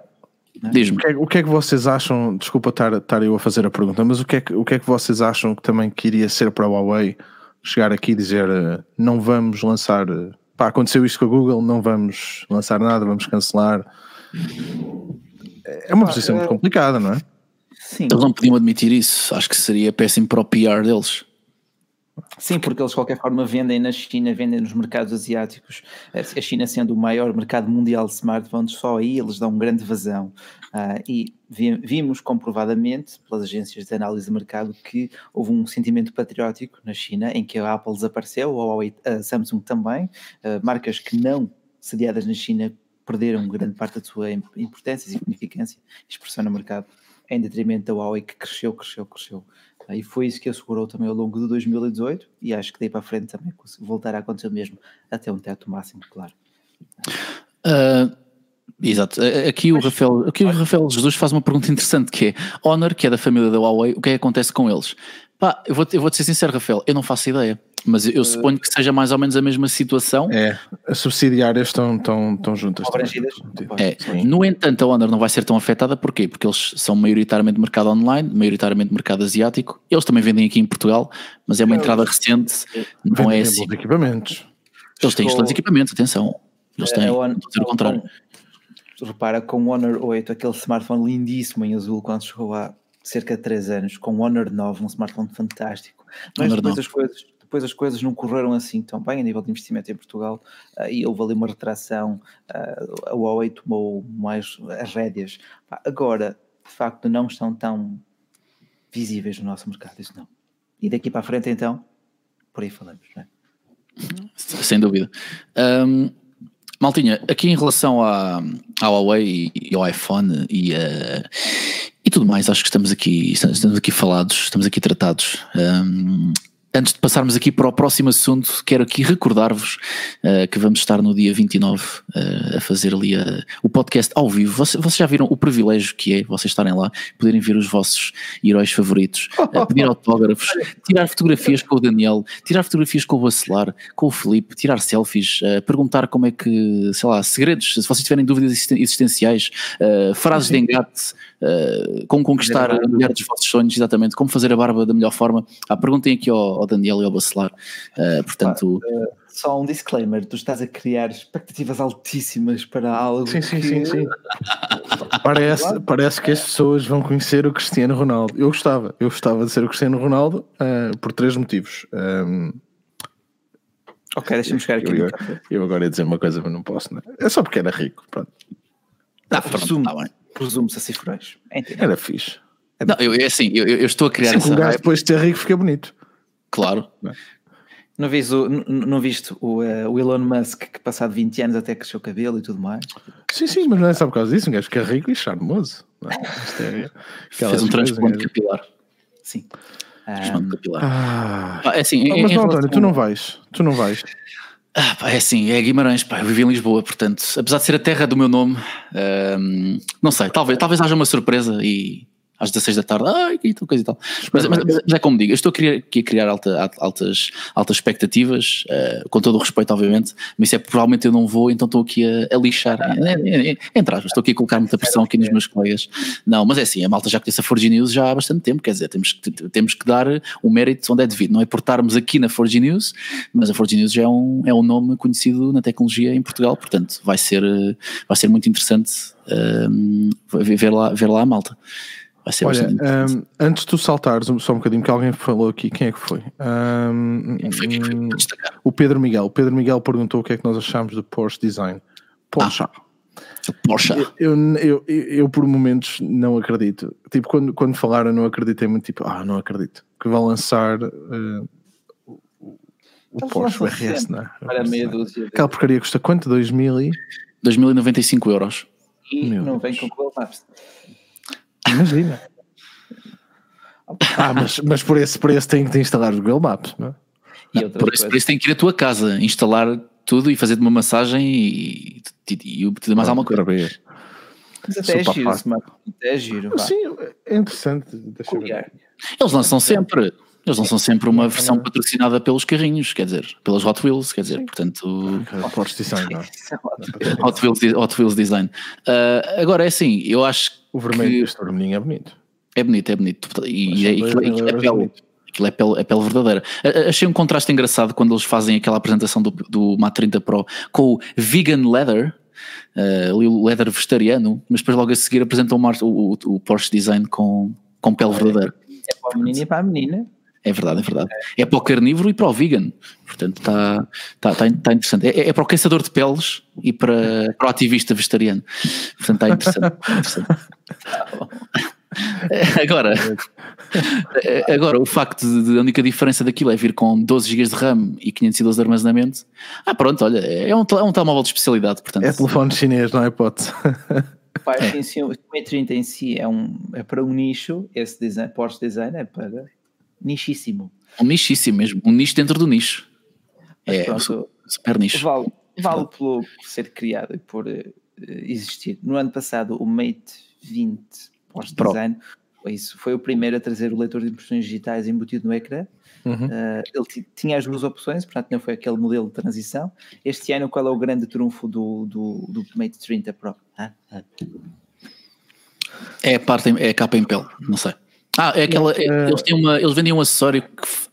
Diz-me. O, que é, o que é que vocês acham? Desculpa estar, estar eu a fazer a pergunta, mas o que, é que, o que é que vocês acham que também queria ser para a Huawei chegar aqui e dizer eh, não vamos lançar. Eh, pá, aconteceu isto com a Google, não vamos lançar nada, vamos cancelar é uma posição muito complicada, não é? Sim. Eles não podiam admitir isso. Acho que seria péssimo para o PR deles. Sim, porque eles de qualquer forma vendem na China, vendem nos mercados asiáticos. A China sendo o maior mercado mundial de smartphones, só aí eles dão grande vazão. Uh, e vimos comprovadamente pelas agências de análise de mercado que houve um sentimento patriótico na China em que a Apple desapareceu, a, Huawei, a Samsung também, uh, marcas que não sediadas na China perderam grande parte da sua importância e significância e expressão no mercado, em detrimento da Huawei que cresceu, cresceu, cresceu. E foi isso que assegurou também ao longo de 2018 e acho que daí para a frente também voltará a acontecer o mesmo, até um teto máximo, claro. Uh, exato. Aqui o, Rafael, aqui o Rafael Jesus faz uma pergunta interessante que é Honor, que é da família da Huawei, o que é que acontece com eles? Pá, eu vou, eu vou te ser sincero, Rafael, eu não faço ideia. Mas eu, suponho que seja mais ou menos a mesma situação. É, as subsidiárias estão, estão, estão juntas. É. No entanto, a Honor não vai ser tão afetada, porquê? Porque eles são maioritariamente mercado online, maioritariamente mercado asiático. Eles também vendem aqui em Portugal, mas é uma entrada recente, não é assim. equipamentos. Eles têm excelentes equipamentos, atenção. Eles têm, não dizer o contrário. Repara, com o Honor 8, aquele smartphone lindíssimo em azul, quando chegou há cerca de 3 anos, com o Honor 9, um smartphone fantástico. Mas depois as coisas depois as coisas não correram assim tão bem a nível de investimento em Portugal uh, e houve ali uma retração, uh, a Huawei tomou mais as rédeas. Agora, de facto, não estão tão visíveis no nosso mercado, isso não. E daqui para a frente, então, por aí falamos, não é? Sem dúvida. Um, Maltinha, aqui em relação à, à Huawei e, e ao iPhone e, uh, e tudo mais, acho que estamos aqui, estamos aqui falados, estamos aqui tratados. Um, Antes de passarmos aqui para o próximo assunto, quero aqui recordar-vos uh, que vamos estar no dia 29 uh, a fazer ali uh, o podcast ao vivo. Vocês, vocês, já viram o privilégio que é vocês estarem lá, poderem ver os vossos heróis favoritos, pedir autógrafos, tirar fotografias com o Daniel, tirar fotografias com o Bacelar, com o Felipe, tirar selfies, perguntar como é que, sei lá, segredos, se vocês tiverem dúvidas existenciais, frases de engate, como conquistar a mulher dos vossos sonhos, exatamente, como fazer a barba da melhor forma. Ah, perguntem aqui ao ao Daniel e ao Bacelar. Uh, portanto. Ah, uh, só um disclaimer: tu estás a criar expectativas altíssimas para algo. Sim, sim, que... sim, sim. parece, parece que as pessoas vão conhecer o Cristiano Ronaldo. Eu gostava, eu gostava de ser o Cristiano Ronaldo uh, por três motivos. Um, ok, deixa-me chegar aqui. Eu, eu, agora ia dizer uma coisa, mas não posso, né? É só porque era rico. Pronto. Ah, presumo, tá presumo-se a cifrais. Era fixe. Não, eu, é assim, eu, eu estou a criar Sim, essa. Um gajo depois de ser rico fica bonito. Claro. Não viste, o, não viste o, uh, o, Elon Musk que passado 20 anos até cresceu o cabelo e tudo mais? Sim, sim, mas não é só por causa disso, um gajo fica rico e charmoso. É, Fez um transplante capilar. Sim. Transplante capilar. Ah. Ah, é assim, oh, mas não, António, tu não vais. Tu não vais. Ah, pá, é assim, é Guimarães, pá, eu vivi em Lisboa, portanto, apesar de ser a terra do meu nome, um, não sei, talvez, talvez haja uma surpresa e às 16 da tarde, ai, que tal, coisa e tal. Mas, mas, mas, é como digo, eu estou aqui a criar alta, altas, altas expectativas, uh, com todo o respeito, obviamente, mas isso é provavelmente eu não vou, então estou aqui a, a lixar, é, é, entre aspas, estou aqui a colocar muita pressão aqui nos meus colegas. Não, mas é assim, a malta já conhece a Forge News já há bastante tempo, quer dizer, temos que, temos que dar o mérito onde é devido, não é por estarmos aqui na Forge News, mas a Forge News já é um, é um nome conhecido na tecnologia em Portugal, portanto vai ser, vai ser muito interessante uh, ver, lá, ver lá a malta. Vai ser Olha, um, antes de tu saltares só um bocadinho, que alguém falou aqui, quem é que foi? Um, foi, foi hum, o Pedro Miguel. O Pedro Miguel perguntou o que é que nós achamos do Porsche Design. Porsche. Ah. Porsche. Eu, eu, eu, eu, por momentos não acredito. Tipo, quando, quando falaram, não acreditei muito. Tipo, ah, não acredito que vão lançar uh, o, o Porsche, o RS, não é? Para meia dúzia. Aquela porcaria custa quanto? 2 mil e. 2.095 euros. E Meu não vem com Google Maps. Imagina. ah, mas, mas por esse preço tem que instalar o Google Maps, não é? Não, por esse preço tem que ir à tua casa, instalar tudo e fazer-te uma massagem e, e, e mais alguma coisa. Mas até é giro, até é giro. Sim, é interessante. Deixa ver. Eles lançam sempre. Eles lançam sempre uma versão patrocinada pelos carrinhos, quer dizer, pelas Hot Wheels, quer dizer, portanto. Hot Design, não é? Hot Wheels, Hot Wheels Design. Uh, agora é assim, eu acho O vermelho que... deste vermelhinho é bonito. É bonito, é bonito. E, e, e é pele. Aquilo é pele, é pele verdadeira. Achei um contraste engraçado quando eles fazem aquela apresentação do, do Mat 30 Pro com o vegan leather, uh, o leather vegetariano, mas depois logo a seguir apresentam o, o, o Porsche Design com, com pele verdadeira. É para o menino e para a menina. É verdade, é verdade. É para o carnívoro e para o vegan. Portanto, está tá, tá, tá interessante. É, é, para o caçador de peles e para, para o ativista vegetariano. Portanto, está interessante. interessante. Agora, agora, o facto de, a única diferença daquilo é vir com 12 GB de RAM e 512 de armazenamento. Ah, pronto, olha, é um, é um telemóvel de especialidade. Portanto, é telefone chinês, não é hipótese. Pai, é. o 30 em si é, um, é para um nicho, esse design, Porsche Design é para nichíssimo. Um nichíssimo mesmo, um nicho dentro do nicho. é pronto, super nicho. Vale, vale pelo, por ser criado e por uh, existir. No ano passado, o Mate 20 Porsche Pro. Design foi, isso, foi o primeiro a trazer o leitor de impressões digitais embutido no ecrã. Uhum. Uh, ele tinha as duas opções, portanto, não foi aquele modelo de transição. Este ano, qual é o grande trunfo do, do, do Mate 30 Pro? Ah, ah. É a parte, é a capa em pele, não sei. Ah, é aquela. É, eles, têm uma, eles vendem um acessório que.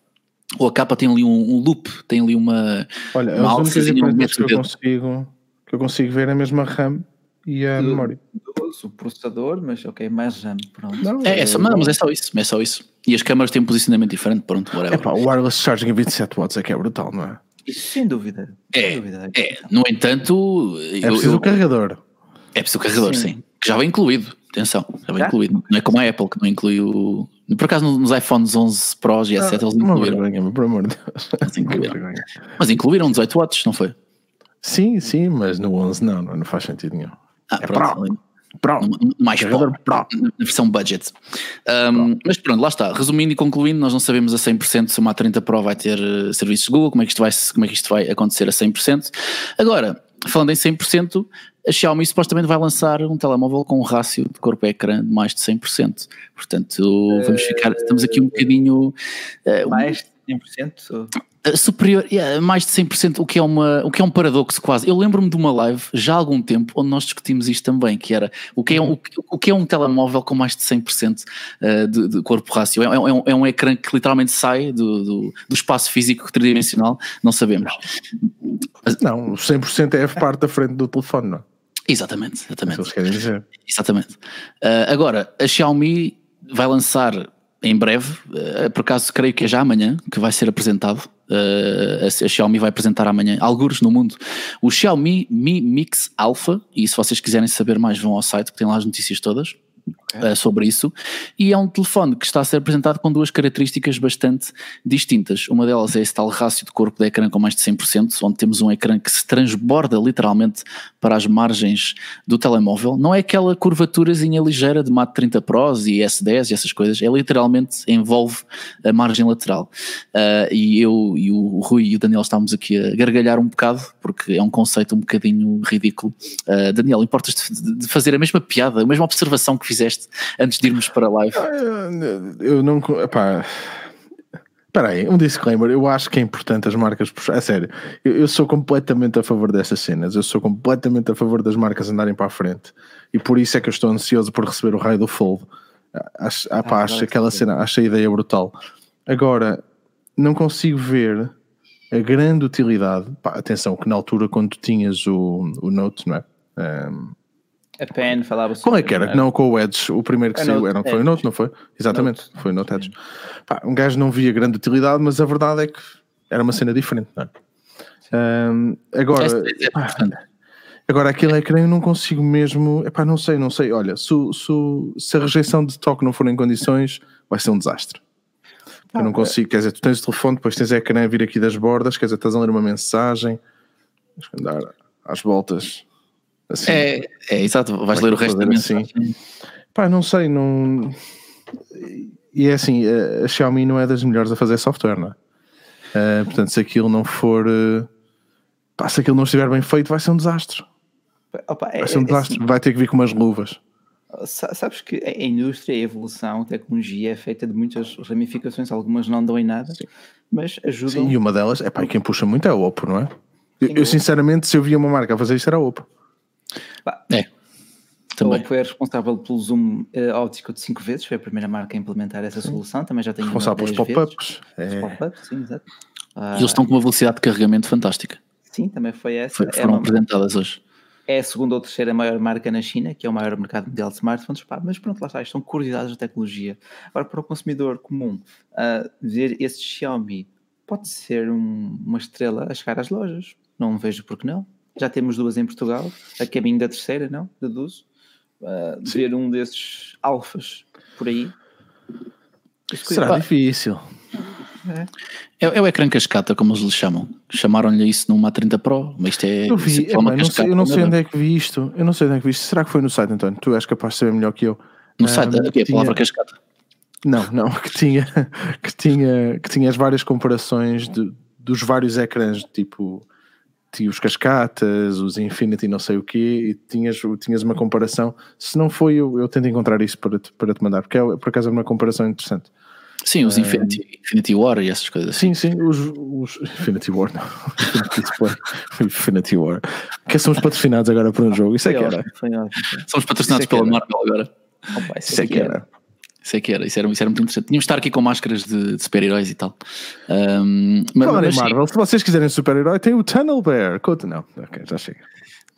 Ou a capa tem ali um, um loop, tem ali uma. Olha, uma as únicas diferenças que eu, consigo, que eu consigo ver é a mesma RAM e a do, memória. o processador, mas ok, mais RAM, pronto. Não, é, é, é, só, não, mas é só isso, é só isso. E as câmaras têm um posicionamento diferente, pronto, whatever. É pá, o wireless charging a 27 watts é que é brutal, não é? Isso, sem dúvida. Sem é, dúvida. é, no entanto. É preciso eu, o carregador. É preciso o carregador, sim. sim. Que já vem incluído. Atenção, vem já? incluído. Não é como a Apple que não inclui o. Por acaso nos iPhones 11 Pros e etc. Ah, eles incluíram. Vergonha, por amor de Deus. Mas incluíram. mas incluíram 18 watts, não foi? Sim, sim, mas no 11 não, não, faz sentido nenhum. Ah, é pronto. Pro. Mais Pro, Pro, na versão budget. Um, mas pronto, lá está. Resumindo e concluindo, nós não sabemos a 100% se uma A30 Pro vai ter uh, serviços Google, como é, que isto vai, como é que isto vai acontecer a 100%. Agora, falando em 100%, a Xiaomi supostamente vai lançar um telemóvel com um rácio de corpo a ecrã de mais de 100%. Portanto, vamos ficar, estamos aqui um bocadinho. Uh, mais de 100%? superior, yeah, mais de 100%, o que, é uma, o que é um paradoxo quase. Eu lembro-me de uma live já há algum tempo onde nós discutimos isto também, que era o que é, um, o, que é um telemóvel com mais de 100% uh, de, de corpo rácio. É, é, um, é um ecrã que literalmente sai do, do, do espaço físico tridimensional, não sabemos. Não, 100% é a parte da frente do telefone, não é? Exatamente, exatamente. É querem dizer. Exatamente. Uh, agora, a Xiaomi vai lançar em breve, uh, por acaso creio que é já amanhã que vai ser apresentado. Uh, a, a, Xiaomi vai apresentar amanhã, alguns no mundo, o Xiaomi Mi Mix Alpha. E se vocês quiserem saber mais, vão ao site que tem lá as notícias todas okay. uh, sobre isso. E é um telefone que está a ser apresentado com duas características bastante distintas. Uma delas é esse tal rácio de corpo de ecrã com mais de 100%, onde temos um ecrã que se transborda literalmente para as margens do telemóvel. Não é aquela curvaturazinha ligeira de Mate 30 Pros e S10 e essas coisas, é literalmente envolve a margem lateral. Uh, e eu e o Rui e o Daniel estávamos aqui a gargalhar um bocado, porque é um conceito um bocadinho ridículo. Uh, Daniel, importas de fazer a mesma piada, a mesma observação que fizeste disseste antes de irmos para a live? Eu não. Epá, Espera aí, um disclaimer. Eu acho que é importante as marcas. A sério, eu, eu, sou completamente a favor dessas cenas. Eu sou completamente a favor das marcas andarem para a frente. E por isso é que eu estou ansioso por receber o raio do Fold. Acho, ah, pá, acho aquela cena, acho a ideia brutal. Agora, não consigo ver a grande utilidade. Pá, atenção, que na altura, quando tinhas o, o Note, não é? Um, a Pen falava sobre. Qual é que era? Não, com o Edge, o primeiro que saiu era, foi o Note, não foi? Exatamente, Note. foi o Note Edge. Pá, um gajo não via grande utilidade, mas a verdade é que era uma cena diferente, não é? Um, agora, é pá, agora aquele ecrã eu não consigo mesmo. Epá, não sei, não sei. Olha, se, se, se a rejeição de toque não for em condições, vai ser um desastre. Eu não consigo, quer dizer, tu tens o telefone, depois tens o ecrã a vir aqui das bordas, quer dizer, estás a ler uma mensagem, andar às voltas Assim, é, é, exato, vais ler o resto da mensagem. Assim. Pá, não sei, não. E é assim, a Xiaomi não é das melhores a fazer software, não é? Uh, portanto, se aquilo não for. Uh, pá, se aquilo não estiver bem feito, vai ser um desastre. Opa, é, vai ser um é desastre, assim, vai ter que vir com umas luvas. Sabes que a indústria, a evolução, a tecnologia é feita de muitas ramificações, algumas não dão em nada, Sim. mas ajudam. Sim, e uma delas, é pá, quem puxa muito é a Oppo, não é? Eu, eu, sinceramente, se eu via uma marca a fazer isto, era a Oppo. É. Também. foi responsável pelo zoom uh, óptico de 5 vezes, foi a primeira marca a implementar essa solução, também já tem Responsável pelos pop-ups. É. Pop-ups, sim, exato. Uh, eles estão com uma velocidade de carregamento fantástica. Sim, também foi essa. Foi, foram é uma, apresentadas hoje. É a segunda ou terceira maior marca na China, que é o maior mercado mundial de smartphones, pá, mas pronto, lá está, estão curiosidades da tecnologia. Agora, para o consumidor comum, uh, ver esse Xiaomi pode ser um, uma estrela a chegar às lojas, não vejo por que não. Já temos duas em Portugal, a caminho da terceira, não? Deduzo. Uh, ver um desses alfas por aí. Será difícil. É. É, é. o ecrã cascata, como eles lhe chamam. Chamaram-lhe isso numa 30 Pro, mas isto é. Eu, vi, é, é não sei, eu não sei onde é que vi isto. Eu não sei onde é que vi isto. Será que foi no site, António? Tu és capaz de saber melhor que eu. No um, site, aqui, a tinha... palavra cascata. Não, não, que tinha, que tinha, que tinha as várias comparações de, dos vários ecrãs, tipo tinha os cascatas, os Infinity não sei o quê, e tinhas, tinhas uma comparação. Se não foi, eu, eu tento encontrar isso para te, para te mandar, porque é por acaso é uma comparação interessante. Sim, os Infinity, uh, Infinity War e essas coisas. Sim, sim, os, os Infinity War, não. Infinity War. Que somos patrocinados agora por um jogo. Isso é que era. Somos patrocinados é pela Marvel agora. Isso, é que era. É que era, isso era, isso era muito interessante. Tínhamos de estar aqui com máscaras de, de super-heróis e tal. Um, mas, mas, Marvel, se vocês quiserem super-herói, tem o Tunnel Bear. Não, ok, já chega.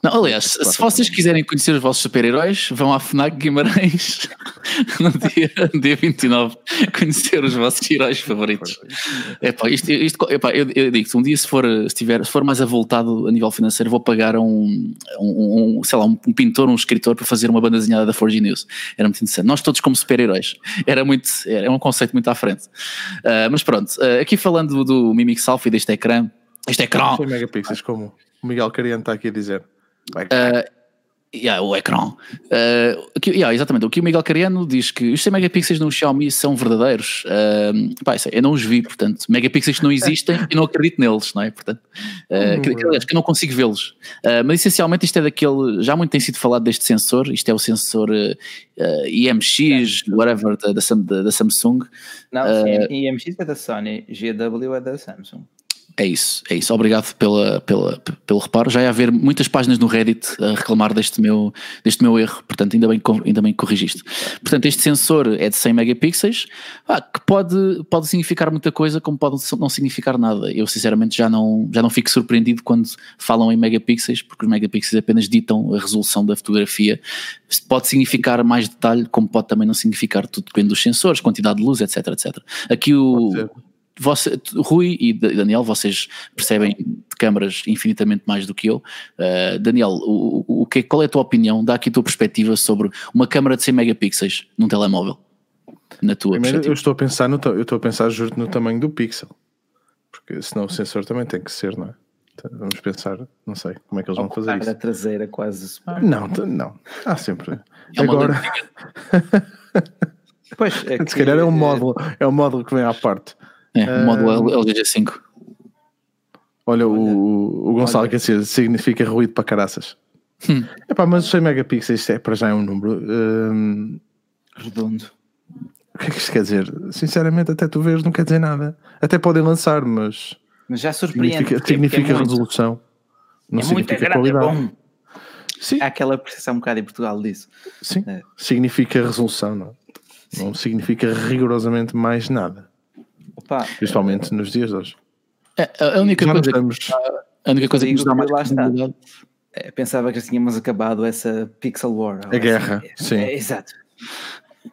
Não, aliás, se vocês quiserem conhecer os vossos super-heróis, vão à FNAC Guimarães no dia, dia 29 conhecer os vossos heróis favoritos. Epá, isto, isto, epá, eu, eu digo um dia se for, se, tiver, se for mais avultado a nível financeiro, vou pagar a um, um, um, sei lá, um, um, pintor, um escritor para fazer uma banda desenhada da Forge News. Era muito interessante. Nós todos como super-heróis. Era muito, era um conceito muito à frente. Uh, mas pronto, uh, aqui falando do, do Mimic Selfie deste ecrã, este ecrã. 100 megapixels, como o Miguel Cariano está aqui a dizer. Uh, yeah, o ecrã. Uh, aqui, yeah, exatamente. O que o Miguel Cariano diz que os 100 megapixels no Xiaomi são verdadeiros. Uh, pá, eu não os vi, portanto, megapixels que não existem e não acredito neles, não é? Portanto, uh, que, aliás, que eu não consigo vê-los. Uh, mas essencialmente isto é daquele. Já muito tem sido falado deste sensor. Isto é o sensor IMX, whatever, da, da, da Samsung. Não, sim, IMX é da Sony, GW é da Samsung. É isso, é isso. Obrigado pela, pela, pelo reparo. Já ia haver muitas páginas no Reddit a reclamar deste meu, deste meu erro, portanto, ainda bem, ainda bem que corrigiste. Portanto, este sensor é de 100 megapixels, ah, que pode, pode significar muita coisa, como pode não significar nada. Eu, sinceramente, já não, já não fico surpreendido quando falam em megapixels, porque os megapixels apenas ditam a resolução da fotografia. Pode significar mais detalhe, como pode também não significar, tudo depende dos sensores, quantidade de luz, etc, etc. Aqui o você, Rui e Daniel, vocês percebem de câmaras infinitamente mais do que eu. Uh, Daniel, o, o, que, qual é a tua opinião? Dá aqui a tua perspectiva sobre uma câmara de 100 megapixels num telemóvel. Na tua Primeiro, eu estou a pensar no, eu estou a pensar juro no tamanho do pixel, porque senão o sensor também tem que ser, não é? Então, vamos pensar, não sei como é que eles vão fazer isso. A traseira quase. Não, não, há sempre. É Agora. pois, é que... Se calhar é um módulo, é um módulo que vem à parte. É, o módulo uh, LG G5. Olha, o, o Gonçalo olha. que significa ruído para caraças. Hum. Epá, mas os 100 megapixels é, para já é um número. Um, Redondo. O que é que isto quer dizer? Sinceramente, até tu vês, não quer dizer nada. Até podem lançar, mas. Mas já surpreende. Significa, significa é resolução. Não é significa muito qualidade. Bom. Sim. Há aquela percepção um bocado em Portugal disso. Sim. É. Significa resolução, não? Sim. Não significa rigorosamente mais nada. Opa, Principalmente é... nos dias de hoje. É, a única Já coisa. Estamos... A única coisa que nos dá mais credibilidade. Pensava que tínhamos acabado essa Pixel War. A guerra, assim. sim. É, exato.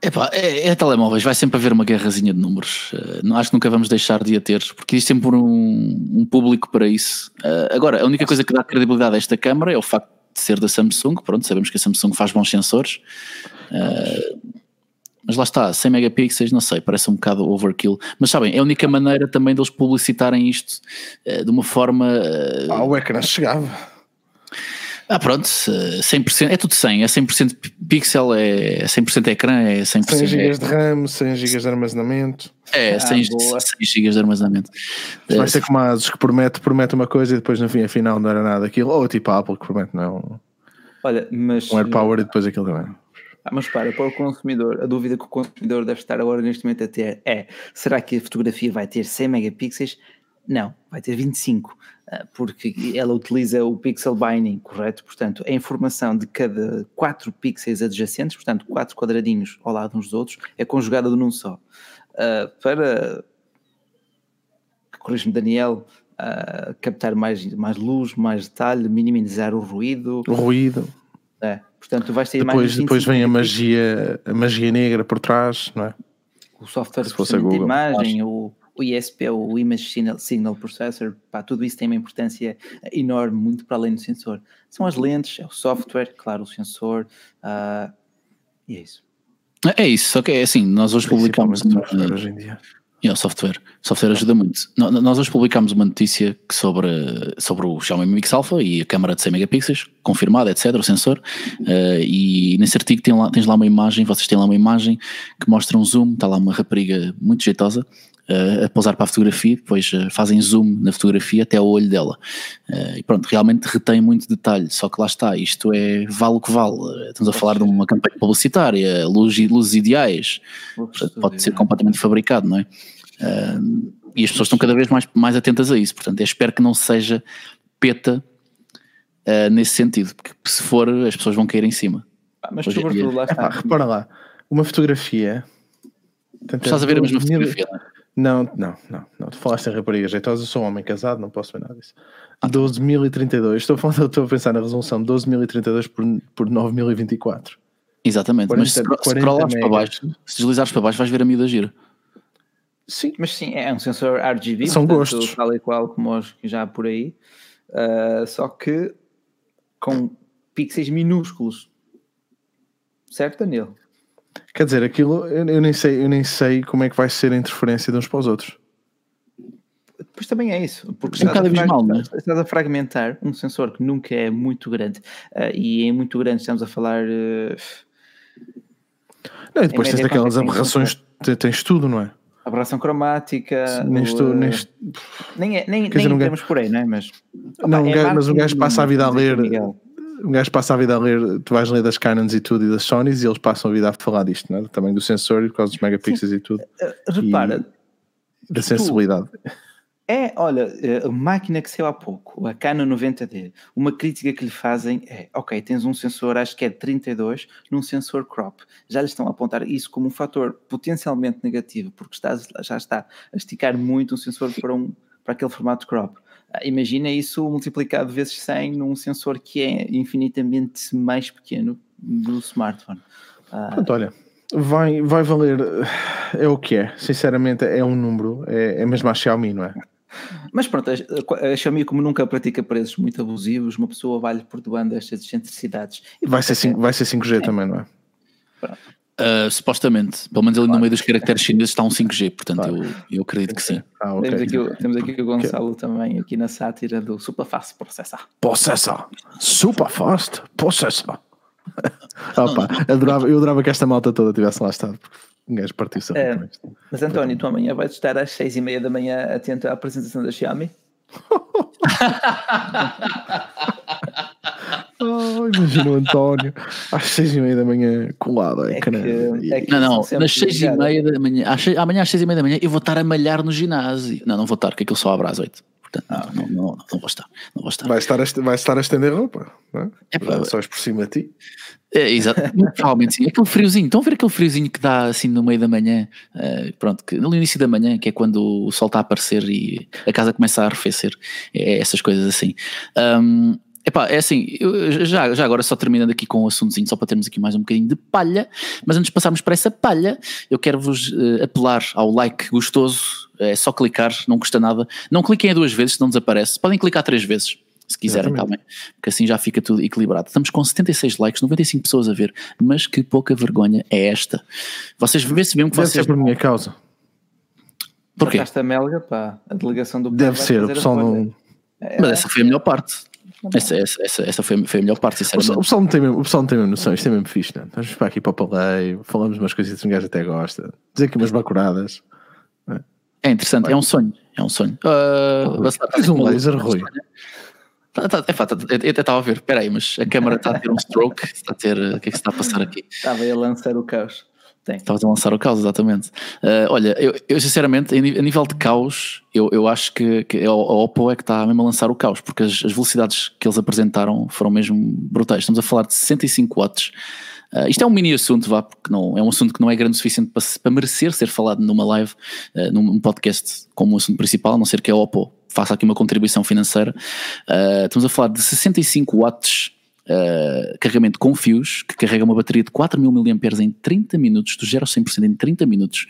Epá, é, é telemóveis, vai sempre haver uma guerrazinha de números. Uh, acho que nunca vamos deixar de a ter, porque existe sempre um, um público para isso. Uh, agora, a única coisa que dá credibilidade a esta câmara é o facto de ser da Samsung. Pronto, sabemos que a Samsung faz bons sensores. Uh, mas lá está, 100 megapixels, não sei, parece um bocado overkill. Mas sabem, é a única maneira também deles publicitarem isto de uma forma. Ah, o ecrã chegava. Ah, pronto, 100%, é tudo 100, é 100% pixel, é 100% ecrã, é 100%. 100 GB é... de RAM, 100 GB de armazenamento. É, 100, ah, 100 GB de armazenamento. Vai ser como a ASUS que promete, promete uma coisa e depois no fim, afinal, não era nada aquilo. Ou tipo a Apple que promete, não. Olha, mas. Um AirPower e depois aquilo também. Ah, mas para, para o consumidor, a dúvida que o consumidor deve estar agora neste momento a ter é: será que a fotografia vai ter 100 megapixels? Não, vai ter 25. Ah, porque ela utiliza o pixel binding, correto? Portanto, a informação de cada quatro pixels adjacentes, portanto, quatro quadradinhos ao lado uns dos outros, é conjugada num só. Uh, para, corrige-me Daniel, uh, captar mais, mais luz, mais detalhe, minimizar o ruído. O ruído. É, portanto, vais ter depois, depois vem a magia, a magia negra por trás, não é? O software de imagem, o o ISP, o Image Signal Processor, pá, tudo isso tem uma importância enorme, muito para além do sensor. São as lentes, é o software, claro, o sensor, uh, e é isso. É isso, só que é assim, nós hoje publicamos. hoje em dia. É, o software. Software ajuda muito. Nós hoje publicámos uma notícia sobre, sobre o Xiaomi Mi Mix Alpha e a câmara de 100 megapixels, confirmada, etc., o sensor. Uh, e nesse artigo tem lá, tens lá uma imagem, vocês têm lá uma imagem que mostra um zoom, está lá uma rapariga muito jeitosa uh, a pousar para a fotografia, depois uh, fazem zoom na fotografia até ao olho dela. Uh, e pronto, realmente retém muito detalhe, só que lá está, isto é vale o que vale. Estamos a falar de uma campanha publicitária, luz, luzes ideais, pode ser completamente fabricado, não é? E as pessoas estão cada vez mais, mais atentas a isso, portanto, eu espero que não seja peta nesse sentido, porque se for, as pessoas vão cair em cima. Ah, mas sobretudo, lá está. repara lá, uma fotografia. Estás a ver a mesma fotografia, não é? Não, não, não, não. Tu falaste em rapariga jeitosa, eu sou um homem casado, não posso ver nada disso. 12.032, estou a, falar, estou a pensar na resolução 12.032 por, por 9.024. Exatamente, 40, mas se, scrollares para baixo, se deslizares para baixo, vais ver a miúda gira. Sim, mas sim, é um sensor RGB, são portanto, gostos, tal e qual como os que já por aí, uh, só que com pixels minúsculos, certo, Daniel? Quer dizer, aquilo eu, eu, nem sei, eu nem sei como é que vai ser a interferência de uns para os outros. Pois também é isso, porque é um estás, a abismal, é? estás a fragmentar um sensor que nunca é muito grande, uh, e em muito grande estamos a falar. Uh, não, e depois tens aquelas aberrações, tens tudo, não é? Aberração cromática. Neste, o, neste... Nem, é, nem, nem temos por aí, não é? Mas, não, opa, um é gajo, mas um gajo passa a vida a ler. Miguel um gajo passa a vida a ler, tu vais ler das Canons e tudo e das Sonys e eles passam a vida a falar disto, não é? também do sensor e por causa dos megapixels Sim. e tudo. Uh, repara, e da sensibilidade. É, olha, eh, a máquina que saiu há pouco, a Canon 90D, uma crítica que lhe fazem é, ok, tens um sensor, acho que é de 32, num sensor crop. Já lhe estão a apontar isso como um fator potencialmente negativo, porque estás, já está a esticar muito um sensor para, um, para aquele formato crop. Imagina isso multiplicado vezes 100 num sensor que é infinitamente mais pequeno do smartphone. Ah, Pronto, olha, vai, vai valer, é o que é, sinceramente é um número, é, é mesmo a Xiaomi, não é? Mas pronto, a, a Xiaomi como nunca pratica preços muito abusivos, uma pessoa vai-lhe perdoando estas excentricidades. Vai ser, 5, vai ser 5G é. também, não é? Pronto. Uh, supostamente, pelo menos ali no meio dos caracteres chineses está um 5G, portanto claro. eu, eu acredito que sim. Ah, okay. temos, aqui, o, temos aqui o Gonçalo okay. também, aqui na sátira do Super Fast Processor. Processor! Super Fast Processor! Opa, adorava, eu adorava que esta malta toda tivesse lá estado, um gajo partiu-se a é, Mas António, tu amanhã vais estar às seis e meia da manhã atento à apresentação da Xiaomi? Oh, imagina o António às seis e meia da manhã colado. É, É que- é que Não, não, sempre nas seis e meia da manhã, às seis- amanhã às seis e meia da manhã eu vou estar a malhar no ginásio. Não, não vou estar, porque aquilo só abre às oito. Não, não, não, não vou estar. Não vou estar. Vai estar, a, vai estar a estender roupa, não é? É pá, Só por cima de ti. É, exato, provavelmente sim. Aquele friozinho, estão a ver aquele friozinho que dá assim no meio da manhã, eh, pronto, que, no início da manhã, que é quando o sol está a aparecer e a casa começa a arrefecer, é, essas coisas assim. Ahm, epá, é assim, eu já, já agora só terminando aqui com o assuntozinho, só para termos aqui mais um bocadinho de palha, mas antes de passarmos para essa palha, eu quero-vos eh, apelar ao like gostoso, é só clicar, não custa nada. Não cliquem a duas vezes, senão desaparece. Podem clicar três vezes. Se quiserem, está Exatamente. bem? Porque assim já fica tudo equilibrado. Estamos com 76 likes, 95 pessoas a ver, mas que pouca vergonha é esta. Vocês vê-se mesmo que Deve vocês. ser por minha causa. Porquê? A melga, pá, a delegação do Deve ser, o pessoal não. É, Mas essa foi a melhor parte. Essa, essa, essa, essa foi, foi a melhor parte, pessoal, o sinceramente. pessoal não tem mesmo, o pessoal não tem mesmo noção, isto é mesmo fixe, não? é? Estamos para aqui para o paleio, falamos umas coisas que um gajo até gosta, dizer aqui umas bacuradas. É interessante, é um sonho. É um sonho. Uh, um laser, Rui. Tá, tá, é, pá, tá, eu até estava a ver, espera aí, mas a câmara está a ter um stroke, está a ter, o que é que se está a passar aqui? Estava aí a lançar o caos. Tem. Estavas a lançar o caos, exatamente. Uh, olha, eu, eu sinceramente, a nível de caos, eu, eu acho que, que a a Oppo é que está mesmo a lançar o caos, porque as, as velocidades que eles apresentaram foram mesmo brutais. Estamos a falar de 65 watts. Uh, isto é um mini assunto, vá, porque não, é um assunto que não é grande o suficiente para, para merecer ser falado numa live, uh, num podcast como um assunto principal, a não ser que a Oppo faça aqui uma contribuição financeira. Uh, estamos a falar de 65 watts Uh, carregamento com fios, que carrega uma bateria de 4000 mAh em 30 minutos, do 0 a 100% em 30 minutos,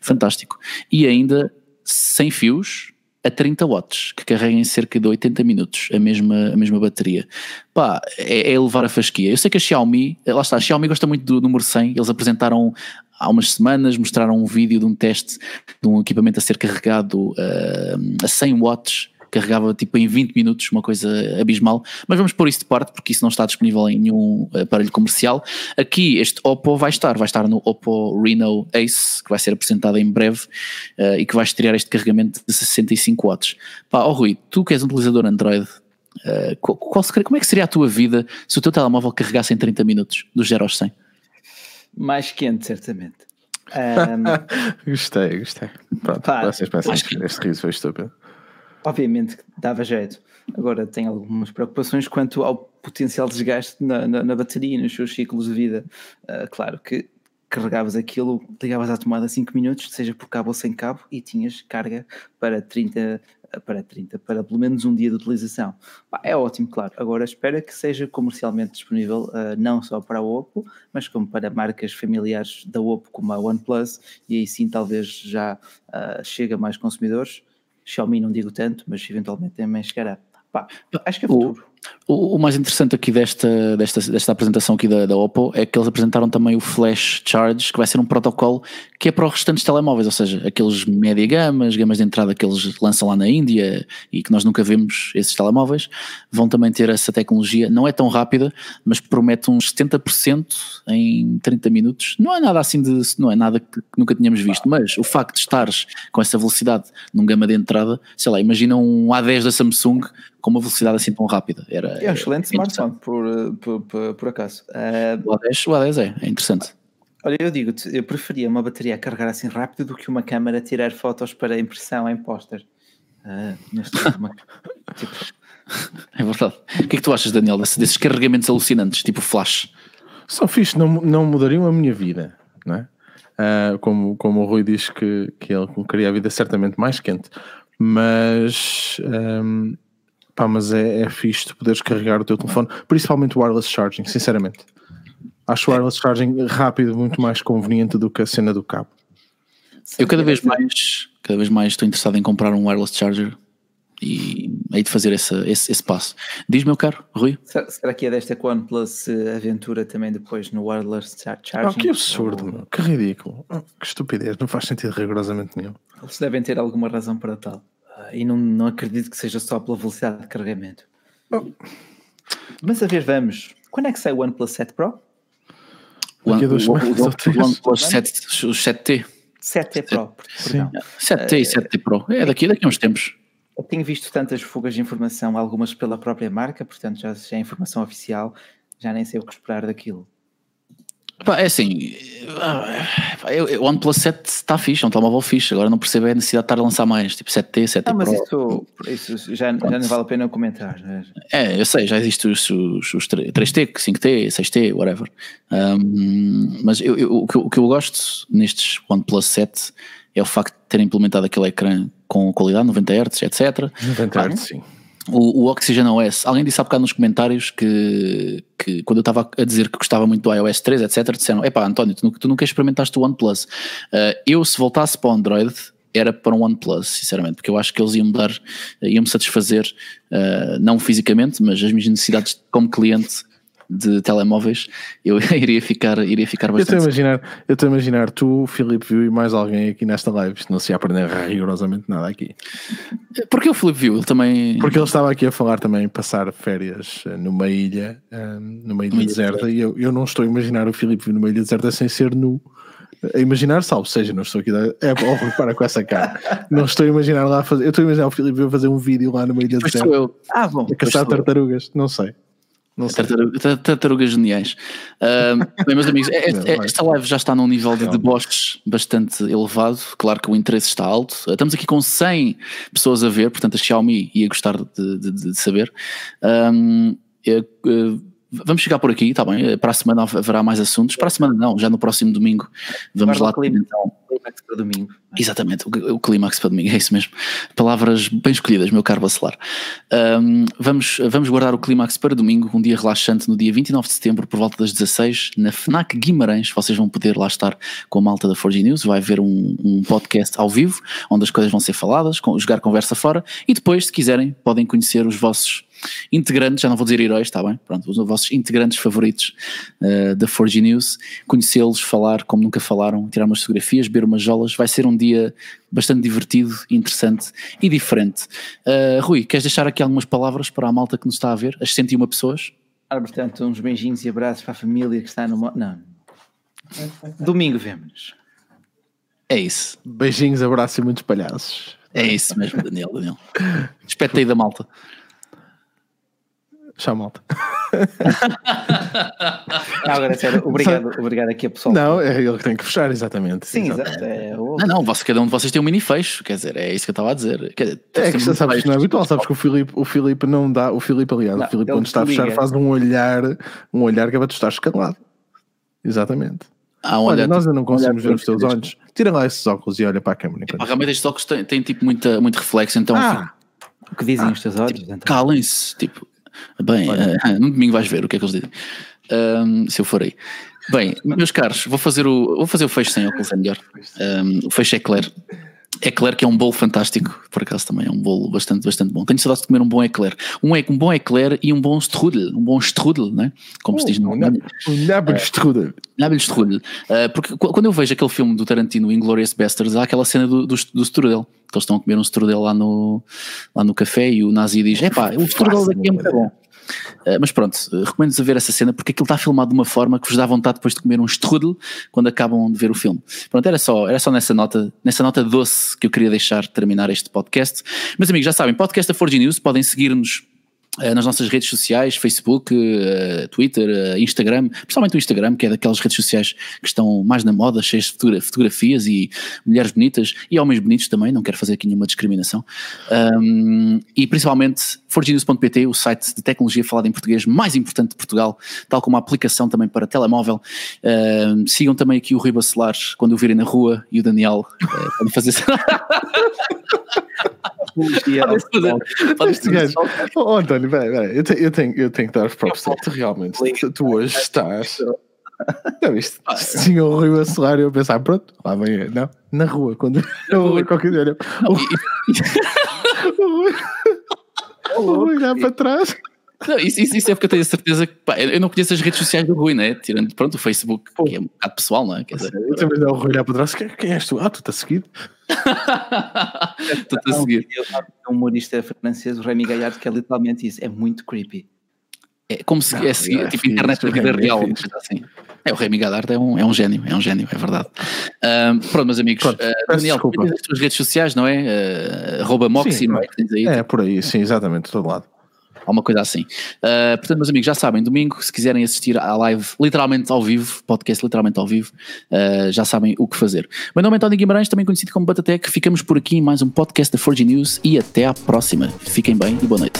fantástico. E ainda sem fios a 30 watts, que carrega em cerca de 80 minutos a mesma, a mesma bateria. Pá, é, é elevar a fasquia. Eu sei que a Xiaomi, lá está, a Xiaomi gosta muito do número 100, eles apresentaram há umas semanas, mostraram um vídeo de um teste de um equipamento a ser carregado uh, a 100 watts, carregava tipo em 20 minutos, uma coisa abismal, mas vamos pôr isso de parte porque isso não está disponível em nenhum aparelho comercial. Aqui este Oppo vai estar, vai estar no Oppo Reno Ace, que vai ser apresentado em breve uh, e que vai estrear este carregamento de 65 watts. Pá, oh Rui, tu que és um utilizador Android, uh, qual, qual, como é que seria a tua vida se o teu telemóvel carregasse em 30 minutos, do 0 aos 100? Mais quente, certamente. Um, gostei, gostei. Pronto, Pá, vocês pensam que- este riso foi estúpido. Obviamente que dava jeito. Agora tenho algumas preocupações quanto ao potencial desgaste na, na, na bateria e nos seus ciclos de vida. Uh, claro que carregavas aquilo, ligavas à tomada 5 minutos, seja por cabo ou sem cabo, e tinhas carga para 30, para 30, para pelo menos um dia de utilização. É ótimo, claro. Agora espera que seja comercialmente disponível uh, não só para a Oppo, mas como para marcas familiares da Oppo, como a OnePlus, e aí sim talvez já uh, chega a mais consumidores. Xiaomi não digo tanto, mas eventualmente também chegará. Pá, acho que é futuro. O, o mais interessante aqui desta, desta, desta apresentação aqui da, da Oppo é que eles apresentaram também o Flash Charge, que vai ser um protocolo que é para os restantes telemóveis, ou seja, aqueles média gamas, gamas de entrada que eles lançam lá na Índia e que nós nunca vemos esses telemóveis, vão também ter essa tecnologia. Não é tão rápida, mas promete uns 70% em 30 minutos. Não é nada assim de. não é nada que nunca tínhamos visto, mas o facto de estares com essa velocidade num gama de entrada, sei lá, imagina um A10 da Samsung com uma velocidade assim tão rápida. Era, É um excelente smartphone, por, uh, por, por, por acaso. Uh, O A10, o A10 é, é interessante. olha, eu digo-te, eu preferia uma bateria a carregar assim rápido do que uma câmera a tirar fotos para impressão em póster. Uh, neste uma, tipo, É verdade. O que é que tu achas, Daniel, desse- desses carregamentos alucinantes, tipo flash? São fixe, não, não mudariam a minha vida, não é? Ah, como, como o Rui diz que, que ele colocaria a vida certamente mais quente, mas, ahm, pá, mas é, é fixe tu poderes carregar o teu telefone, principalmente o wireless charging, sinceramente. Acho o wireless charging rápido muito mais conveniente do que a cena do cabo. Eu cada vez mais, cada vez mais estou interessado em comprar um wireless charger e hei de fazer esse, esse, esse passo. Diz, meu caro, Rui. Será, será que é desta que o OnePlus se aventura também depois no wireless char- charging? Ah, que absurdo, Ou- que ridículo, que estupidez, não faz sentido rigorosamente nenhum. Eles devem ter alguma razão para tal. Ah, E não, não acredito que seja só pela velocidade de carregamento. Oh. Mas a ver, vamos. Quando é que sai o OnePlus 7 Pro? O, OnePlus 7, os 7T. 7T Pro, perdão. 7T e 7T Pro. É daqui, daqui a uns tempos. Eu tenho visto tantas fugas de informação, algumas pela própria marca, portanto já, já é informação oficial, já nem sei o que esperar daquilo. Pá, é assim, o OnePlus 7 está fixe, é um telemóvel fixe, agora não percebo a necessidade de estar a lançar mais, tipo 7T, 7T Não, mas Pro. isso, isso já, já não vale a pena comentar. né? É, eu sei, já existem os, os, os 3T, 5T, 6T, whatever. Um, mas eu, eu, o, que eu, o que eu gosto nestes OnePlus 7 é o facto de terem implementado aquele ecrã com qualidade, 90 Hz, etc. 90 Hz, sim. O, o Oxygen OS, alguém disse há bocado nos comentários que, que quando eu estava a dizer que gostava muito do iOS 3, etc., disseram: Epá, António, tu, tu nunca experimentaste o OnePlus. Uh, eu, se voltasse para o Android, era para um OnePlus, sinceramente, porque eu acho que eles iam-me dar, iam-me satisfazer, uh, não fisicamente, mas as minhas necessidades como cliente de telemóveis, eu iria ficar, iria ficar bastante. Eu estou a imaginar, eu estou a imaginar tu, Filipe Viu e mais alguém aqui nesta live, isto não se ia aprender rigorosamente nada aqui. Porque o Filipe Viu, ele também. Porque ele estava aqui a falar também passar férias eh, numa ilha, um, numa ilha deserta, e eu, eu não estou a imaginar o Filipe Viu numa ilha deserta sem ser nu a imaginar, salvo seja, não estou aqui. A... É, oh, para com essa cara. Não estou a imaginar lá fazer. Eu estou a imaginar o Filipe a fazer um vídeo lá numa ilha deserta. Eu. Ah, bom. A caçar tartarugas, não sei. Não sei. Tartarugas, tartarugas geniais. Uh, bem, meus amigos, esta, esta live já está num nível de deboches bastante elevado. Claro que o interesse está alto. Estamos aqui com 100 pessoas a ver, portanto, a Xiaomi ia gostar de, de, de saber. Um, eu, eu, Vamos chegar por aqui, está bem? Para a semana haverá mais assuntos. Para a semana não, já no próximo domingo vamos lá. Clima, então, clímax para domingo. Exatamente, o, o clímax para domingo, é isso mesmo. Palavras bem escolhidas, meu caro bacelar. Um, vamos, vamos guardar o clímax para domingo, um dia relaxante, no dia 29 de setembro, por volta das 16, na FNAC Guimarães. Vocês vão poder lá estar com a malta da Forge News. Vai haver um, um podcast ao vivo, onde as coisas vão ser faladas, com, jogar conversa fora. E depois, se quiserem, podem conhecer os vossos integrantes, já não vou dizer heróis, está bem? Pronto, os vossos integrantes favoritos uh, da Forge News, conhecê-los, falar como nunca falaram, tirar umas fotografias, beber umas jolas, vai ser um dia bastante divertido, interessante e diferente. Uh, Rui, queres deixar aqui algumas palavras para a malta que nos está a ver, as 101 pessoas? Ah, portanto, uns beijinhos e abraços para a família que está no. Não. Domingo vemos-nos. É isso. Beijinhos, abraços e muitos palhaços. É isso mesmo, Daniel. Daniel. Despete aí da malta. Tchau, malta. não, agora sério, obrigado, obrigado aqui a pessoal. Não, é ele que tem que fechar, exatamente. Sim, exato. É, não, não, você, cada um de vocês tem um mini fecho, quer dizer, é isso que eu estava a dizer. Quer dizer, é que você sabes que não é habitual, sabes que o Filipe, o Filipe não dá, o Filipe, aliás, não, o Filipe quando está a fechar faz um olhar, um olhar que é para tu estar escalado. Exatamente. Ah, um olha, nós não conseguimos ver os teus olhos. Tira lá esses óculos e olha para a câmera. Epá, realmente estes óculos têm, têm tipo muita, muito reflexo, então. Ah, o que dizem ah, os teus olhos? Tipo, então? Calem-se, tipo. Bem, uh, no domingo vais ver o que é que eles dizem. Um, se eu for aí. Bem, meus caros, vou fazer o, vou fazer o fecho sem óculos, é melhor. Um, o fecho é eclair. Eclair que é um bolo fantástico, por acaso também é um bolo bastante, bastante bom. Tenho saudades de comer um bom eclair. Um, um bom eclair e um bom strudel, um bom strudel, né? como oh, se diz no Um Nabelstrudel. Uh, Nabelstrudel. Uh, porque quando eu vejo aquele filme do Tarantino, Inglourious Basterds, há aquela cena do, do, do strudel, que eles estão a comer um strudel lá no, lá no café e o nazi diz, epá, o strudel daqui é muito bom. Uh, mas pronto, uh, recomendo-vos a ver essa cena porque aquilo está filmado de uma forma que vos dá vontade depois de comer um strudel quando acabam de ver o filme. Pronto, era só, era só nessa nota, nessa nota doce que eu queria deixar terminar este podcast. Meus amigos, já sabem, podcast da Forge News, podem seguir-nos nas nossas redes sociais, Facebook, uh, Twitter, uh, Instagram, principalmente o Instagram, que é daquelas redes sociais que estão mais na moda, cheias de fotografias e mulheres bonitas e homens bonitos também, não quero fazer aqui nenhuma discriminação. Um, e principalmente forginews.pt, o site de tecnologia falada em português mais importante de Portugal, tal como a aplicação também para telemóvel. Um, sigam também aqui o Rui Bacelar quando o virem na rua e o Daniel uh, quando fazer. gajo. Oh, António, peraí, peraí. Eu, te, eu, tenho, eu tenho que dar os props. Tu realmente, tu, tu hoje estás. Não, isto, tinha o Rui Bacelar e eu pensar, pronto, lá vem, não, na rua, quando eu vou qualquer dia, o Rui olhar para trás. Não, isso, isso, isso, é porque eu tenho a certeza que pá, eu não conheço as redes sociais do Rui, né? Tirando pronto, o Facebook, que é um bocado pessoal, não é? Quer dizer, eu também dou o Rui olhar para trás, quem, quem és tu? Ah, tu estás a Estou-te a seguir. Um humorista francês, o Remy Gaillard, que é literalmente isso, é muito creepy. É como se não, é seguir, tipo internet da vida real, assim. É, o Remy Gadard é um, é um gênio, é um gênio, é verdade. Um, pronto, meus amigos, pronto, uh, Daniel, tens as tuas redes sociais, não é? Uh, arroba Moxie, não é? É, por aí, sim, exatamente, todo lado. Alguma coisa assim. Uh, portanto, meus amigos, já sabem, domingo, se quiserem assistir à live literalmente ao vivo, podcast literalmente ao vivo, uh, já sabem o que fazer. Meu nome é António Guimarães, também conhecido como Batatec. Ficamos por aqui em mais um podcast da Forge News e até à próxima. Fiquem bem e boa noite.